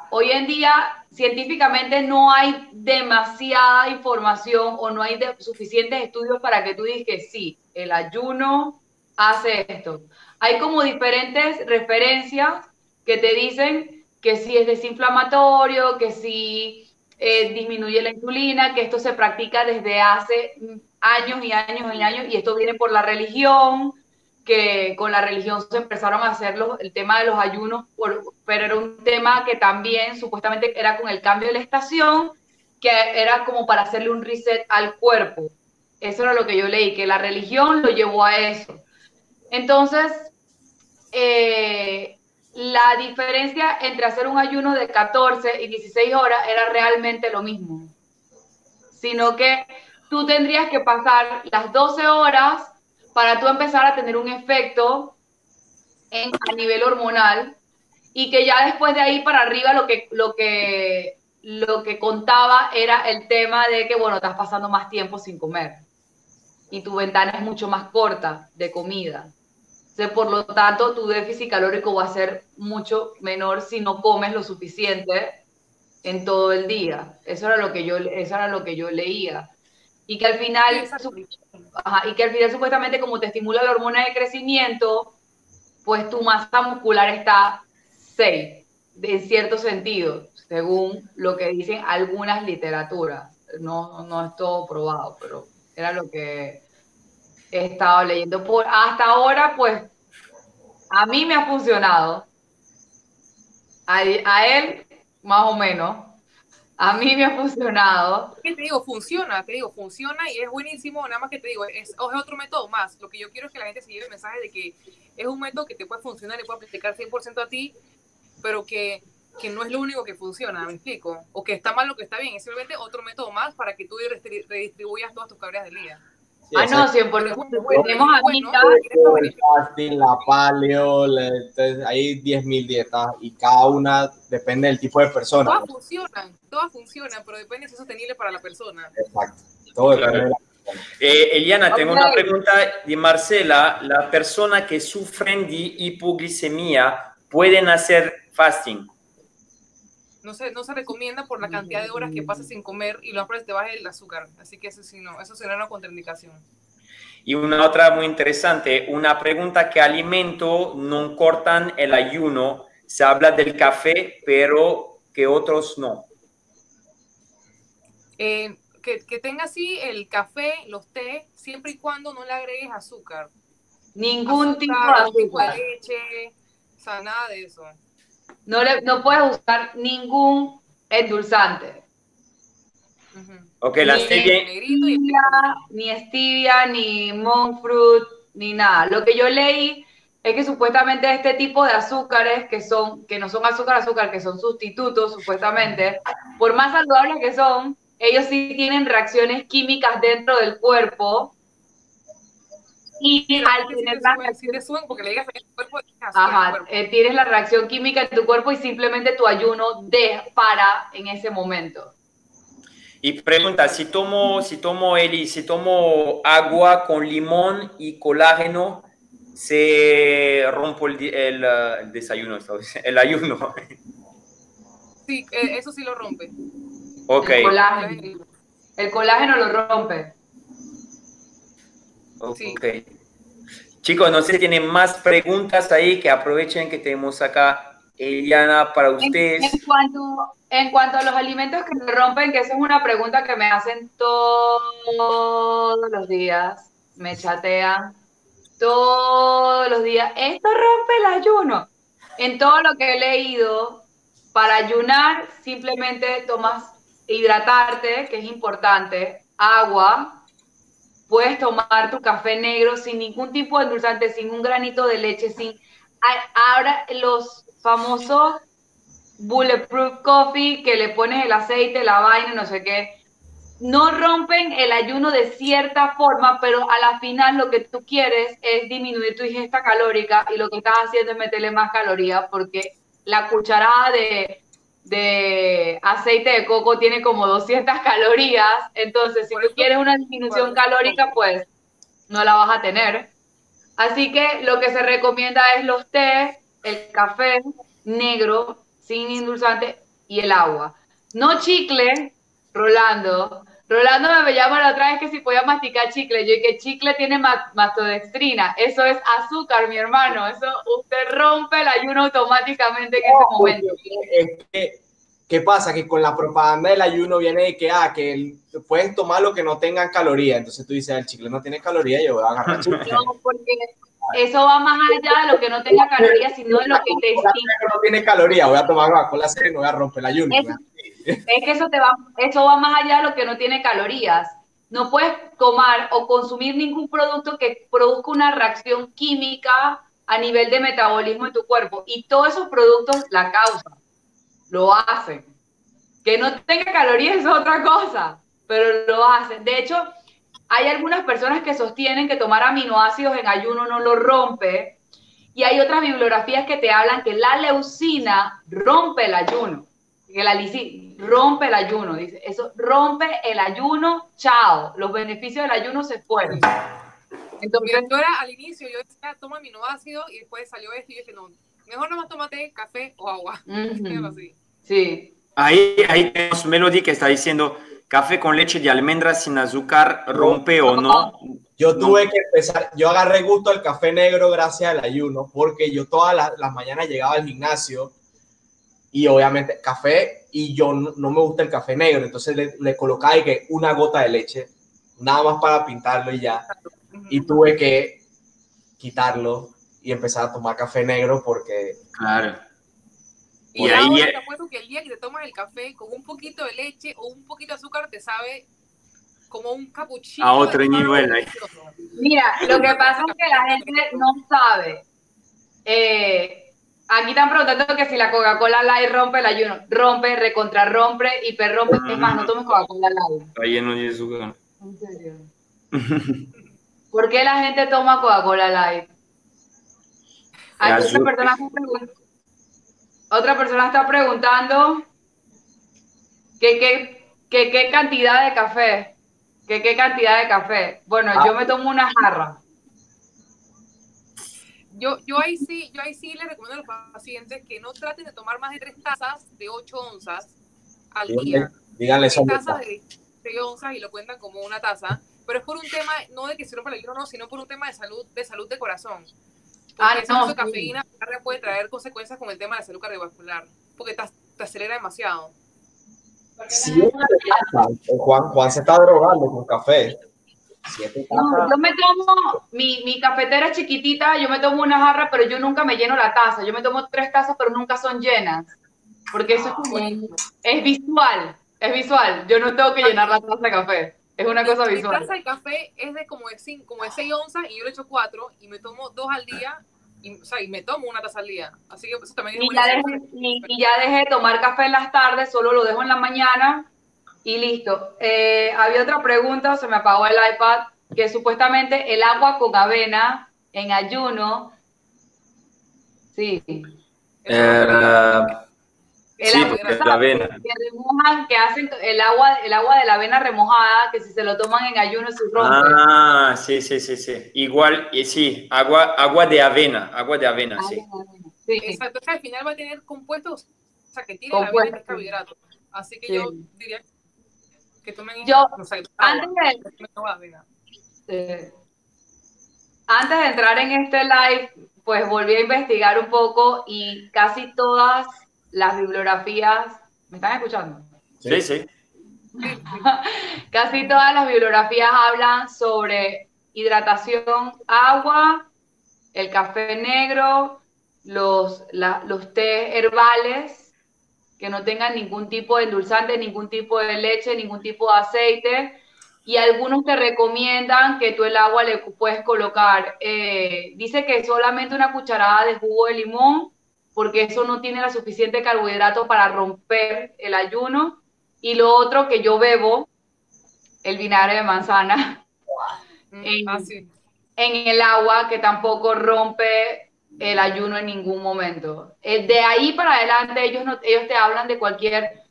hoy en día científicamente no hay demasiada información o no hay suficientes estudios para que tú digas que sí, el ayuno hace esto. Hay como diferentes referencias que te dicen que si es desinflamatorio, que si eh, disminuye la insulina, que esto se practica desde hace años y años y años, y esto viene por la religión, que con la religión se empezaron a hacer el tema de los ayunos, pero era un tema que también supuestamente era con el cambio de la estación, que era como para hacerle un reset al cuerpo. Eso era lo que yo leí, que la religión lo llevó a eso. Entonces, eh, la diferencia entre hacer un ayuno de 14 y 16 horas era realmente lo mismo, sino que tú tendrías que pasar las 12 horas para tú empezar a tener un efecto en, a nivel hormonal y que ya después de ahí para arriba lo que, lo que, lo que contaba era el tema de que, bueno, estás pasando más tiempo sin comer y tu ventana es mucho más corta de comida. Entonces, por lo tanto, tu déficit calórico va a ser mucho menor si no comes lo suficiente en todo el día. Eso era lo que yo, eso era lo que yo leía y que al final, y que al final supuestamente como te estimula la hormona de crecimiento, pues tu masa muscular está safe, en cierto sentido, según lo que dicen algunas literaturas. No, no es todo probado, pero era lo que he estado leyendo. Por, hasta ahora, pues, a mí me ha funcionado. A, a él, más o menos. A mí me ha funcionado. ¿Qué te digo? Funciona, te digo, funciona y es buenísimo. Nada más que te digo, es, es otro método más. Lo que yo quiero es que la gente se lleve el mensaje de que es un método que te puede funcionar y puede aplicar 100% a ti, pero que, que, no es lo único que funciona, ¿me explico? O que está mal lo que está bien. Es simplemente otro método más para que tú redistribuyas todas tus calorías del día. Sí, ah, no, sí, porque tenemos a bueno, el la paleo, entonces hay 10.000 dietas y cada una depende del tipo de persona. Todas funcionan, todas funcionan, pero depende si es sostenible para la persona. Exacto, todo depende claro. de la persona. Eh, Eliana, tengo una pregunta de Marcela. ¿La persona que sufren de hipoglicemia pueden hacer fasting? No se, no se recomienda por la cantidad de horas que pasas sin comer y lo más te baja el azúcar. Así que eso sí no, eso será una contraindicación. Y una otra muy interesante, una pregunta que alimento no cortan el ayuno. Se habla del café, pero que otros no. Eh, que, que tenga así el café, los té, siempre y cuando no le agregues azúcar. Ningún azúcar, tipo de azúcar. leche, o sea, nada de eso. No, le, no puedes usar ningún endulzante. Ok, la ni, stevia, ni stevia, ni monk fruit, ni nada. Lo que yo leí es que supuestamente este tipo de azúcares que son, que no son azúcar, azúcar, que son sustitutos, supuestamente, por más saludables que son, ellos sí tienen reacciones químicas dentro del cuerpo y al tener la reacción, porque le digas el cuerpo, Ajá, eh, tienes la reacción química en tu cuerpo y simplemente tu ayuno de, para en ese momento. Y pregunta, si tomo, si tomo, Eli, si tomo agua con limón y colágeno, se rompo el, el, uh, el desayuno, el ayuno. Sí, eh, eso sí lo rompe. Ok. El colágeno, el colágeno lo rompe. Sí. Ok. Chicos, no sé si tienen más preguntas ahí, que aprovechen que tenemos acá Eliana para ustedes. En, en, cuanto, en cuanto a los alimentos que me rompen, que esa es una pregunta que me hacen todos los días, me chatean todos los días, ¿esto rompe el ayuno? En todo lo que he leído, para ayunar simplemente tomas hidratarte, que es importante, agua, puedes tomar tu café negro sin ningún tipo de endulzante, sin un granito de leche, sin... Ahora los famosos bulletproof coffee que le pones el aceite, la vaina, no sé qué, no rompen el ayuno de cierta forma, pero a la final lo que tú quieres es disminuir tu ingesta calórica y lo que estás haciendo es meterle más calorías porque la cucharada de, de aceite de coco tiene como 200 calorías, entonces si tú quieres una disminución calórica, pues no la vas a tener. Así que lo que se recomienda es los té, el café negro, sin indulzante y el agua. No chicle, Rolando. Rolando me llama la otra vez que si podía masticar chicle. Yo que chicle tiene mastodextrina. Eso es azúcar, mi hermano. Eso usted rompe el ayuno automáticamente en ese momento. Es que, ¿Qué pasa? Que con la propaganda del ayuno viene de que, ah, que puedes tomar lo que no tengan caloría. Entonces tú dices, el chicle no tiene caloría, yo voy a agarrar chicle. No, porque eso va más allá de lo que no tenga calorías, sino de lo que te no tiene caloría, voy a tomar Coca-Cola cero y no voy a romper el ayuno. Eso, es que eso, te va, eso va más allá de lo que no tiene calorías. No puedes tomar o consumir ningún producto que produzca una reacción química a nivel de metabolismo en tu cuerpo. Y todos esos productos la causan, lo hacen. Que no tenga calorías es otra cosa, pero lo hacen. De hecho, hay algunas personas que sostienen que tomar aminoácidos en ayuno no lo rompe. Y hay otras bibliografías que te hablan que la leucina rompe el ayuno que la lisina rompe el ayuno, dice, eso rompe el ayuno, chao, los beneficios del ayuno se fueron. Entonces, yo era al inicio, yo decía, toma aminoácido y después salió esto y yo dije, no, mejor nomás tómate café o agua. Uh -huh. así. Sí. Ahí, ahí tenemos Melody que está diciendo, café con leche de almendras sin azúcar, rompe o no. Yo tuve que empezar, yo agarré gusto al café negro gracias al ayuno, porque yo todas las, las mañanas llegaba al gimnasio y obviamente café y yo no, no me gusta el café negro, entonces le, le colocaba que una gota de leche, nada más para pintarlo y ya, y tuve que quitarlo y empezar a tomar café negro porque Claro. Y ahí, ahora te apuesto que el día que te tomas el café con un poquito de leche o un poquito de azúcar te sabe como un capuchino. A otro nivel. Mira, lo que pasa es que la gente no sabe. Eh, aquí están preguntando que si la Coca-Cola Light rompe el ayuno. Rompe, recontra rompe, hiper rompe. Es más, no tomes Coca-Cola Light. está lleno de azúcar. En serio. ¿Por qué la gente toma Coca-Cola Light? Aquí otra persona, otra persona está preguntando que qué que qué cantidad de café. Que qué cantidad de café. Bueno, Ah. yo me tomo una jarra. Yo, yo, ahí sí, yo ahí sí les recomiendo a los pacientes que no traten de tomar más de tres tazas de 8 onzas al día. díganle eso. Tres tazas de 6 onzas y lo cuentan como una taza, pero es por un tema, no de que sirva para el ayuno, no, sino por un tema de salud, de salud de corazón. Porque Ah, no, de sí. cafeína puede traer consecuencias con el tema de la salud cardiovascular, porque te, te acelera demasiado. Siete tazas. Juan, Juan se está drogando con café. Siete No, yo me tomo, mi, mi cafetera chiquitita, yo me tomo una jarra, pero yo nunca me lleno la taza. Yo me tomo tres tazas, pero nunca son llenas. Porque eso es como, es visual, es visual. Yo no tengo que llenar la taza de café. Es una cosa Mi visual. taza de café es de como de, cinco, como de 6 onzas y yo le echo 4 y me tomo dos al día, y, o sea, y me tomo una taza al día. Así que eso también es Y ya, dejé, y, y ya dejé de tomar café en las tardes, solo lo dejo en la mañana y listo. Eh, había otra pregunta, se me apagó el iPad, que supuestamente el agua con avena en ayuno, sí, Eh, el Sí, agua, la avena. que remojan, que hacen el agua, el agua de la avena remojada, que si se lo toman en ayuno se rompe. ah, sí, sí, sí, sí. Igual, y sí, agua, agua de avena, agua de avena, sí. Sí. Exacto, o sea, al final va a tener compuestos, o sea, que tiene la de carbohidratos. Así que Sí. yo diría que tomen Yo, no sé, Antes agua, de, que. Eh, antes entrar en este live, pues volví a investigar un poco y casi todas las bibliografías, ¿me están escuchando? Sí, sí. Casi todas las bibliografías hablan sobre hidratación, agua, el café negro, los, la- los té herbales que no tengan ningún tipo de endulzante, ningún tipo de leche, ningún tipo de aceite. Y algunos te recomiendan que tú el agua le puedes colocar, eh, dice que solamente una cucharada de jugo de limón, porque eso no tiene la suficiente carbohidrato para romper el ayuno. Y lo otro que yo bebo, el vinagre de manzana, Eh, ah, sí. en el agua, que tampoco rompe el ayuno en ningún momento. Eh, De ahí para adelante ellos, no, ellos te hablan de cualquier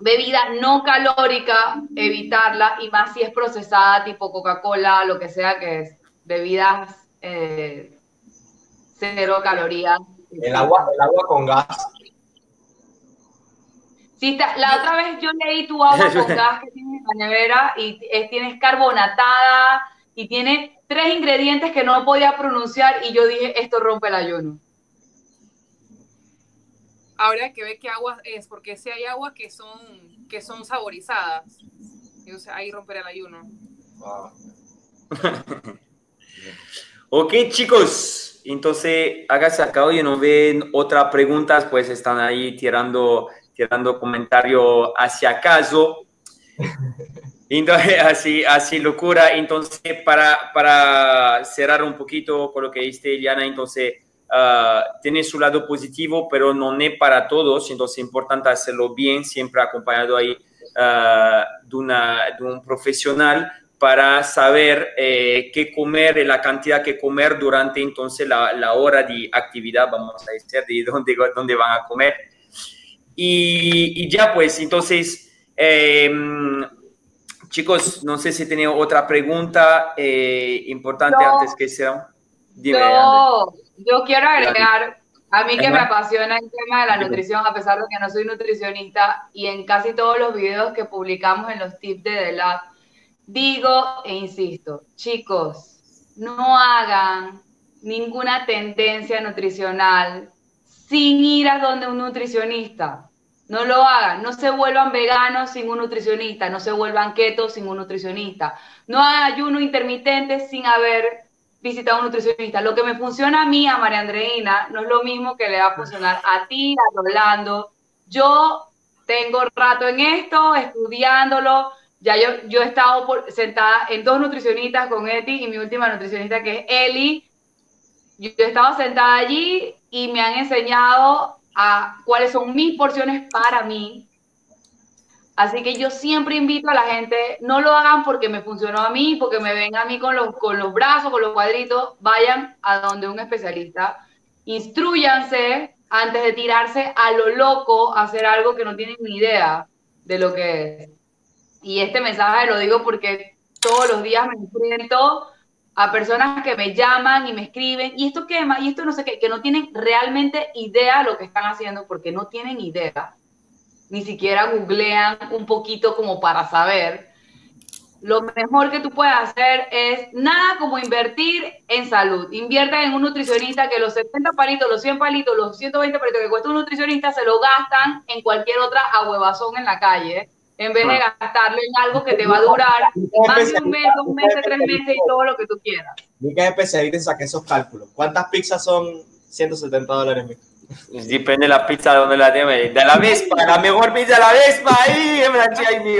bebida no calórica, evitarla, y más si es procesada, tipo Coca-Cola, lo que sea que es, bebidas eh, cero calorías. El agua, el agua con gas. Sí, está- la otra vez yo leí tu agua con gas que tienes en la nevera y es, tienes carbonatada y tiene tres ingredientes que no podía pronunciar y yo dije, esto rompe el ayuno. Habría que ver qué agua es, porque si hay aguas que son, que son saborizadas, entonces ahí romper el ayuno. Ah. Ok, chicos, entonces hágase acá y no ven otras preguntas, pues están ahí tirando, tirando comentario hacia acaso. Entonces, así, así locura. Entonces, para, para cerrar un poquito con lo que dijiste, Eliana, entonces, ah, tiene su lado positivo, pero no es para todos. Entonces, es importante hacerlo bien, siempre acompañado ahí ah, de, una, de un profesional para saber eh, qué comer la cantidad que comer durante entonces la, la hora de actividad, vamos a decir, de dónde, dónde van a comer. Y, y ya pues, entonces, eh, chicos, no sé si tienen otra pregunta eh, importante antes que sea. Dime, André. Yo, quiero agregar, a mí que me apasiona el tema de la nutrición, a pesar de que no soy nutricionista, y en casi todos los videos que publicamos en los tips de The Lab, digo e insisto, chicos, no hagan ninguna tendencia nutricional sin ir a donde un nutricionista. No lo hagan, no se vuelvan veganos sin un nutricionista, no se vuelvan keto sin un nutricionista, no hagan ayuno intermitente sin haber visitado un nutricionista. Lo que me funciona a mí, a María Andreina, no es lo mismo que le va a funcionar a ti, a Rolando. Yo tengo rato en esto, estudiándolo. Ya yo, yo he estado sentada en dos nutricionistas con Eti y mi última nutricionista que es Eli. Yo he estado sentada allí y me han enseñado a cuáles son mis porciones para mí. Así que yo siempre invito a la gente, no lo hagan porque me funcionó a mí, porque me ven a mí con los, con los brazos, con los cuadritos, vayan a donde un especialista, instruyanse antes de tirarse a lo loco a hacer algo que no tienen ni idea de lo que es. Y este mensaje lo digo porque todos los días me enfrento a personas que me llaman y me escriben, y esto quema, y esto no sé qué, que no tienen realmente idea de lo que están haciendo porque no tienen idea, ni siquiera googlean un poquito como para saber. Lo mejor que tú puedes hacer es nada como invertir en salud. Inviertan en un nutricionista que los 70 palitos, los 100 palitos, los 120 palitos que cuesta un nutricionista se lo gastan en cualquier otra ahuevazón en la calle en vez de gastarlo en algo que te va a durar más de un mes, dos meses, tres meses y todo lo que tú quieras. Mi que es especialista en sacar esos cálculos. ¿Cuántas pizzas son 170 dólares? Depende de la pizza de donde la tengas. De la Vespa, la mejor pizza de la Vespa, ahí, ahí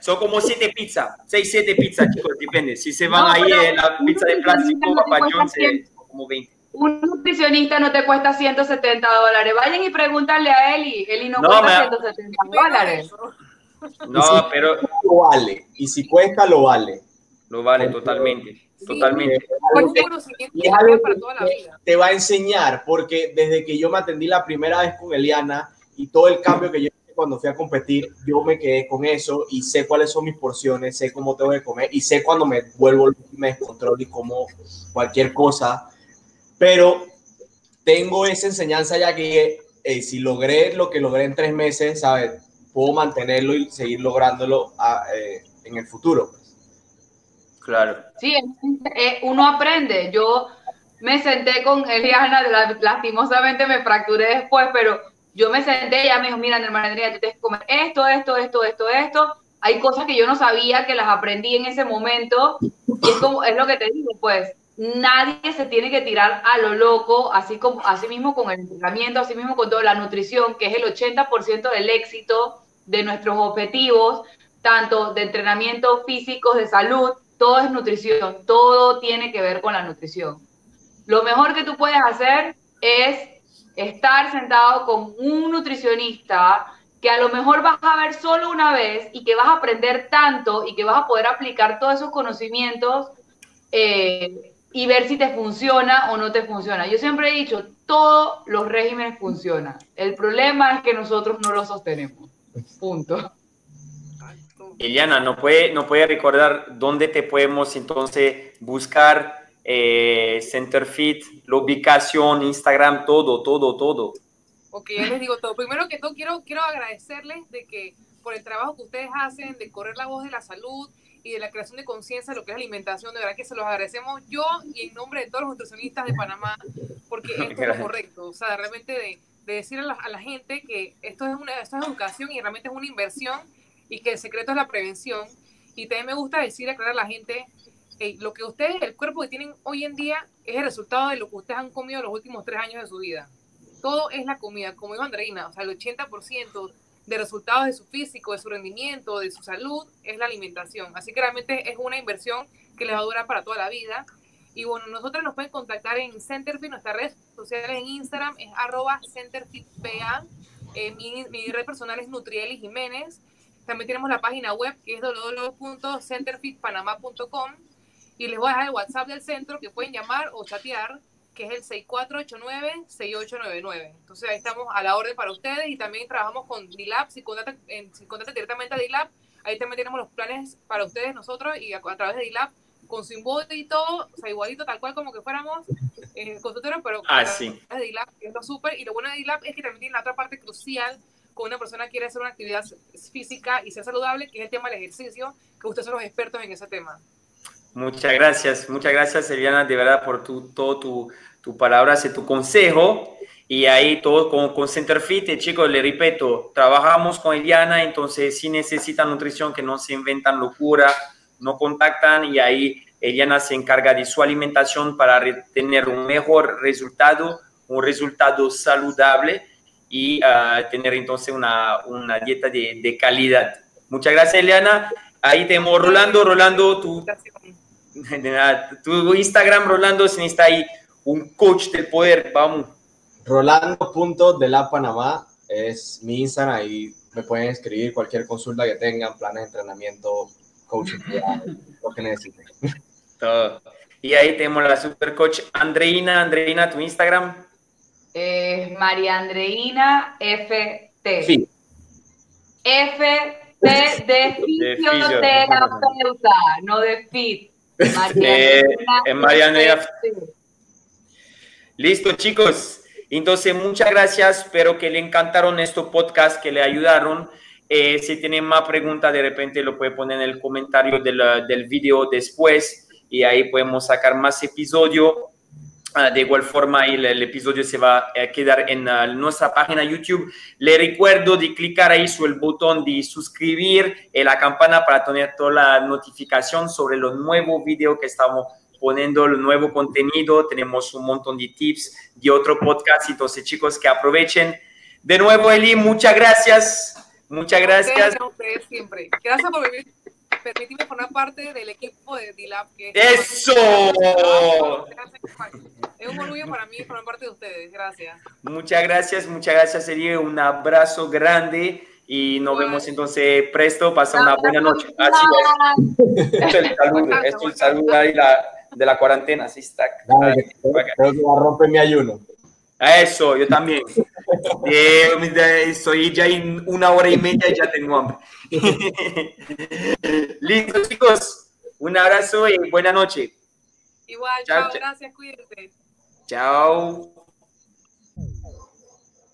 Son como siete pizzas, seis, siete pizzas, chicos, depende. Si se van ahí en la pizza de plástico, papayón, se como 20 un nutricionista no te cuesta 170 dólares. Vayan y pregúntale a Eli. Eli no, no cuesta 170 dólares. No, pero. Lo vale. Y si cuesta, lo vale. Lo vale totalmente. Totalmente. te va a enseñar, porque desde que yo me atendí la primera vez con Eliana y todo el cambio que yo hice cuando fui a competir, yo me quedé con eso y sé cuáles son mis porciones, sé cómo tengo que comer y sé cuando me vuelvo, me descontrolo y como cualquier cosa. Pero tengo esa enseñanza ya que eh, si logré lo que logré en tres meses, ¿sabes? Puedo mantenerlo y seguir lográndolo ah, eh, en el futuro. Pues. Claro. Sí, eh, uno aprende. Yo me senté con Eliana, lastimosamente me fracturé después, pero yo me senté y ella me dijo, mira, hermana Andrea, tú tienes que comer esto, esto, esto, esto, esto. Hay cosas que yo no sabía que las aprendí en ese momento y es, como, es lo que te digo, pues nadie se tiene que tirar a lo loco, así, como, así mismo con el entrenamiento, así mismo con toda la nutrición, que es el 80% del éxito de nuestros objetivos, tanto de entrenamiento físico, de salud, todo es nutrición, todo tiene que ver con la nutrición. Lo mejor que tú puedes hacer es estar sentado con un nutricionista que a lo mejor vas a ver solo una vez y que vas a aprender tanto y que vas a poder aplicar todos esos conocimientos eh, y ver si te funciona o no te funciona. Yo siempre he dicho, todos los regímenes funcionan. El problema es que nosotros no los sostenemos. Punto. Eliana, ¿no puede, ¿no puede recordar dónde te podemos entonces buscar eh, Centerfit, la ubicación, Instagram, todo, todo, todo? Ok, ya les digo todo. Primero que todo, quiero, quiero agradecerles de que por el trabajo que ustedes hacen, de correr la voz de la salud, y de la creación de conciencia de lo que es alimentación. De verdad que se los agradecemos yo y en nombre de todos los nutricionistas de Panamá, porque esto es lo correcto. O sea, realmente de, de decir a la, a la, gente que esto es, una, esto es educación y realmente es una inversión y que el secreto es la prevención. Y también me gusta decir, aclarar a la gente, lo que ustedes, el cuerpo que tienen hoy en día es el resultado de lo que ustedes han comido los últimos tres años de su vida. Todo es la comida, como dijo Andreina, o sea, el 80% de resultados de su físico, de su rendimiento, de su salud, es la alimentación. Así que realmente es una inversión que les va a durar para toda la vida. Y bueno, nosotros nos pueden contactar en Centerfit, nuestras redes sociales en Instagram es arroba CenterfitPA. Eh, mi, mi, red personal es Nutrieli Jiménez. También tenemos la página web que es www.centerfitpanama.com. Y les voy a dejar el WhatsApp del centro que pueden llamar o chatear que es el 6489-6899. Entonces ahí estamos a la orden para ustedes y también trabajamos con DILAB, si contactan, si directamente a DILAB, ahí también tenemos los planes para ustedes, nosotros, y a, través de DILAB, con su y todo, o sea, igualito, tal cual como que fuéramos eh, consultores, pero ah, sí. de DILAB, es lo súper, y lo bueno de DILAB es que también tiene la otra parte crucial cuando una persona quiere hacer una actividad física y ser saludable, que es el tema del ejercicio, que ustedes son los expertos en ese tema. Muchas gracias, muchas gracias Eliana, de verdad por tu, todo tu, tu palabras y tu consejo. Y ahí todo con, con Centerfit, eh, chicos, le repito, trabajamos con Eliana, entonces si necesitan nutrición, que no se inventan locura, no contactan y ahí Eliana se encarga de su alimentación para tener un mejor resultado, un resultado saludable y uh, tener entonces una, una dieta de, de, calidad. Muchas gracias, Eliana. Ahí tenemos Rolando, Rolando, tu, tu Instagram, Rolando, si está ahí un coach del poder, vamos. Rolando.de Panamá es mi Instagram, ahí me pueden escribir cualquier consulta que tengan, planes de entrenamiento, coaching, lo que necesiten. Todo. Y ahí tenemos la super coach Andreina. Andreina, tu Instagram. Eh, María Andreina FT. Sí. FT de fisioterapeuta, no de fit. María eh, María Andreina. Listo, chicos. Entonces, muchas gracias. Espero que le encantaron estos podcasts, que le ayudaron. Eh, si tienen más preguntas, de repente lo puede poner en el comentario del, del video después y ahí podemos sacar más episodio. Ah, de igual forma, el, el, episodio se va a quedar en uh, nuestra página YouTube. Le recuerdo de clicar ahí sobre el botón de suscribir y la campana para tener toda la notificación sobre los nuevos videos que estamos poniendo el nuevo contenido, tenemos un montón de tips de otro podcast, entonces chicos que aprovechen. De nuevo, Eli, muchas gracias, muchas gracias. Ustedes, siempre. Gracias por venir, permitirme formar parte del equipo de D-Lab. ¡Eso! Es un orgullo para mí formar parte de ustedes, gracias. Muchas gracias, muchas gracias, Eli, un abrazo grande y nos vemos entonces presto. Pasa una buena noche. Así es. Esto es el saludo, esto es el saludo ahí la, de la cuarentena. Así está. Creo que va a romper mi ayuno. Eso, yo también. Eh, estoy ya en una hora y media y ya tengo hambre. Listo, chicos. Un abrazo y buena noche. Igual, chao, chao. gracias, cuídate. Chao.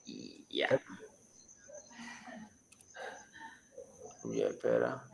Y ya. Ya, espera.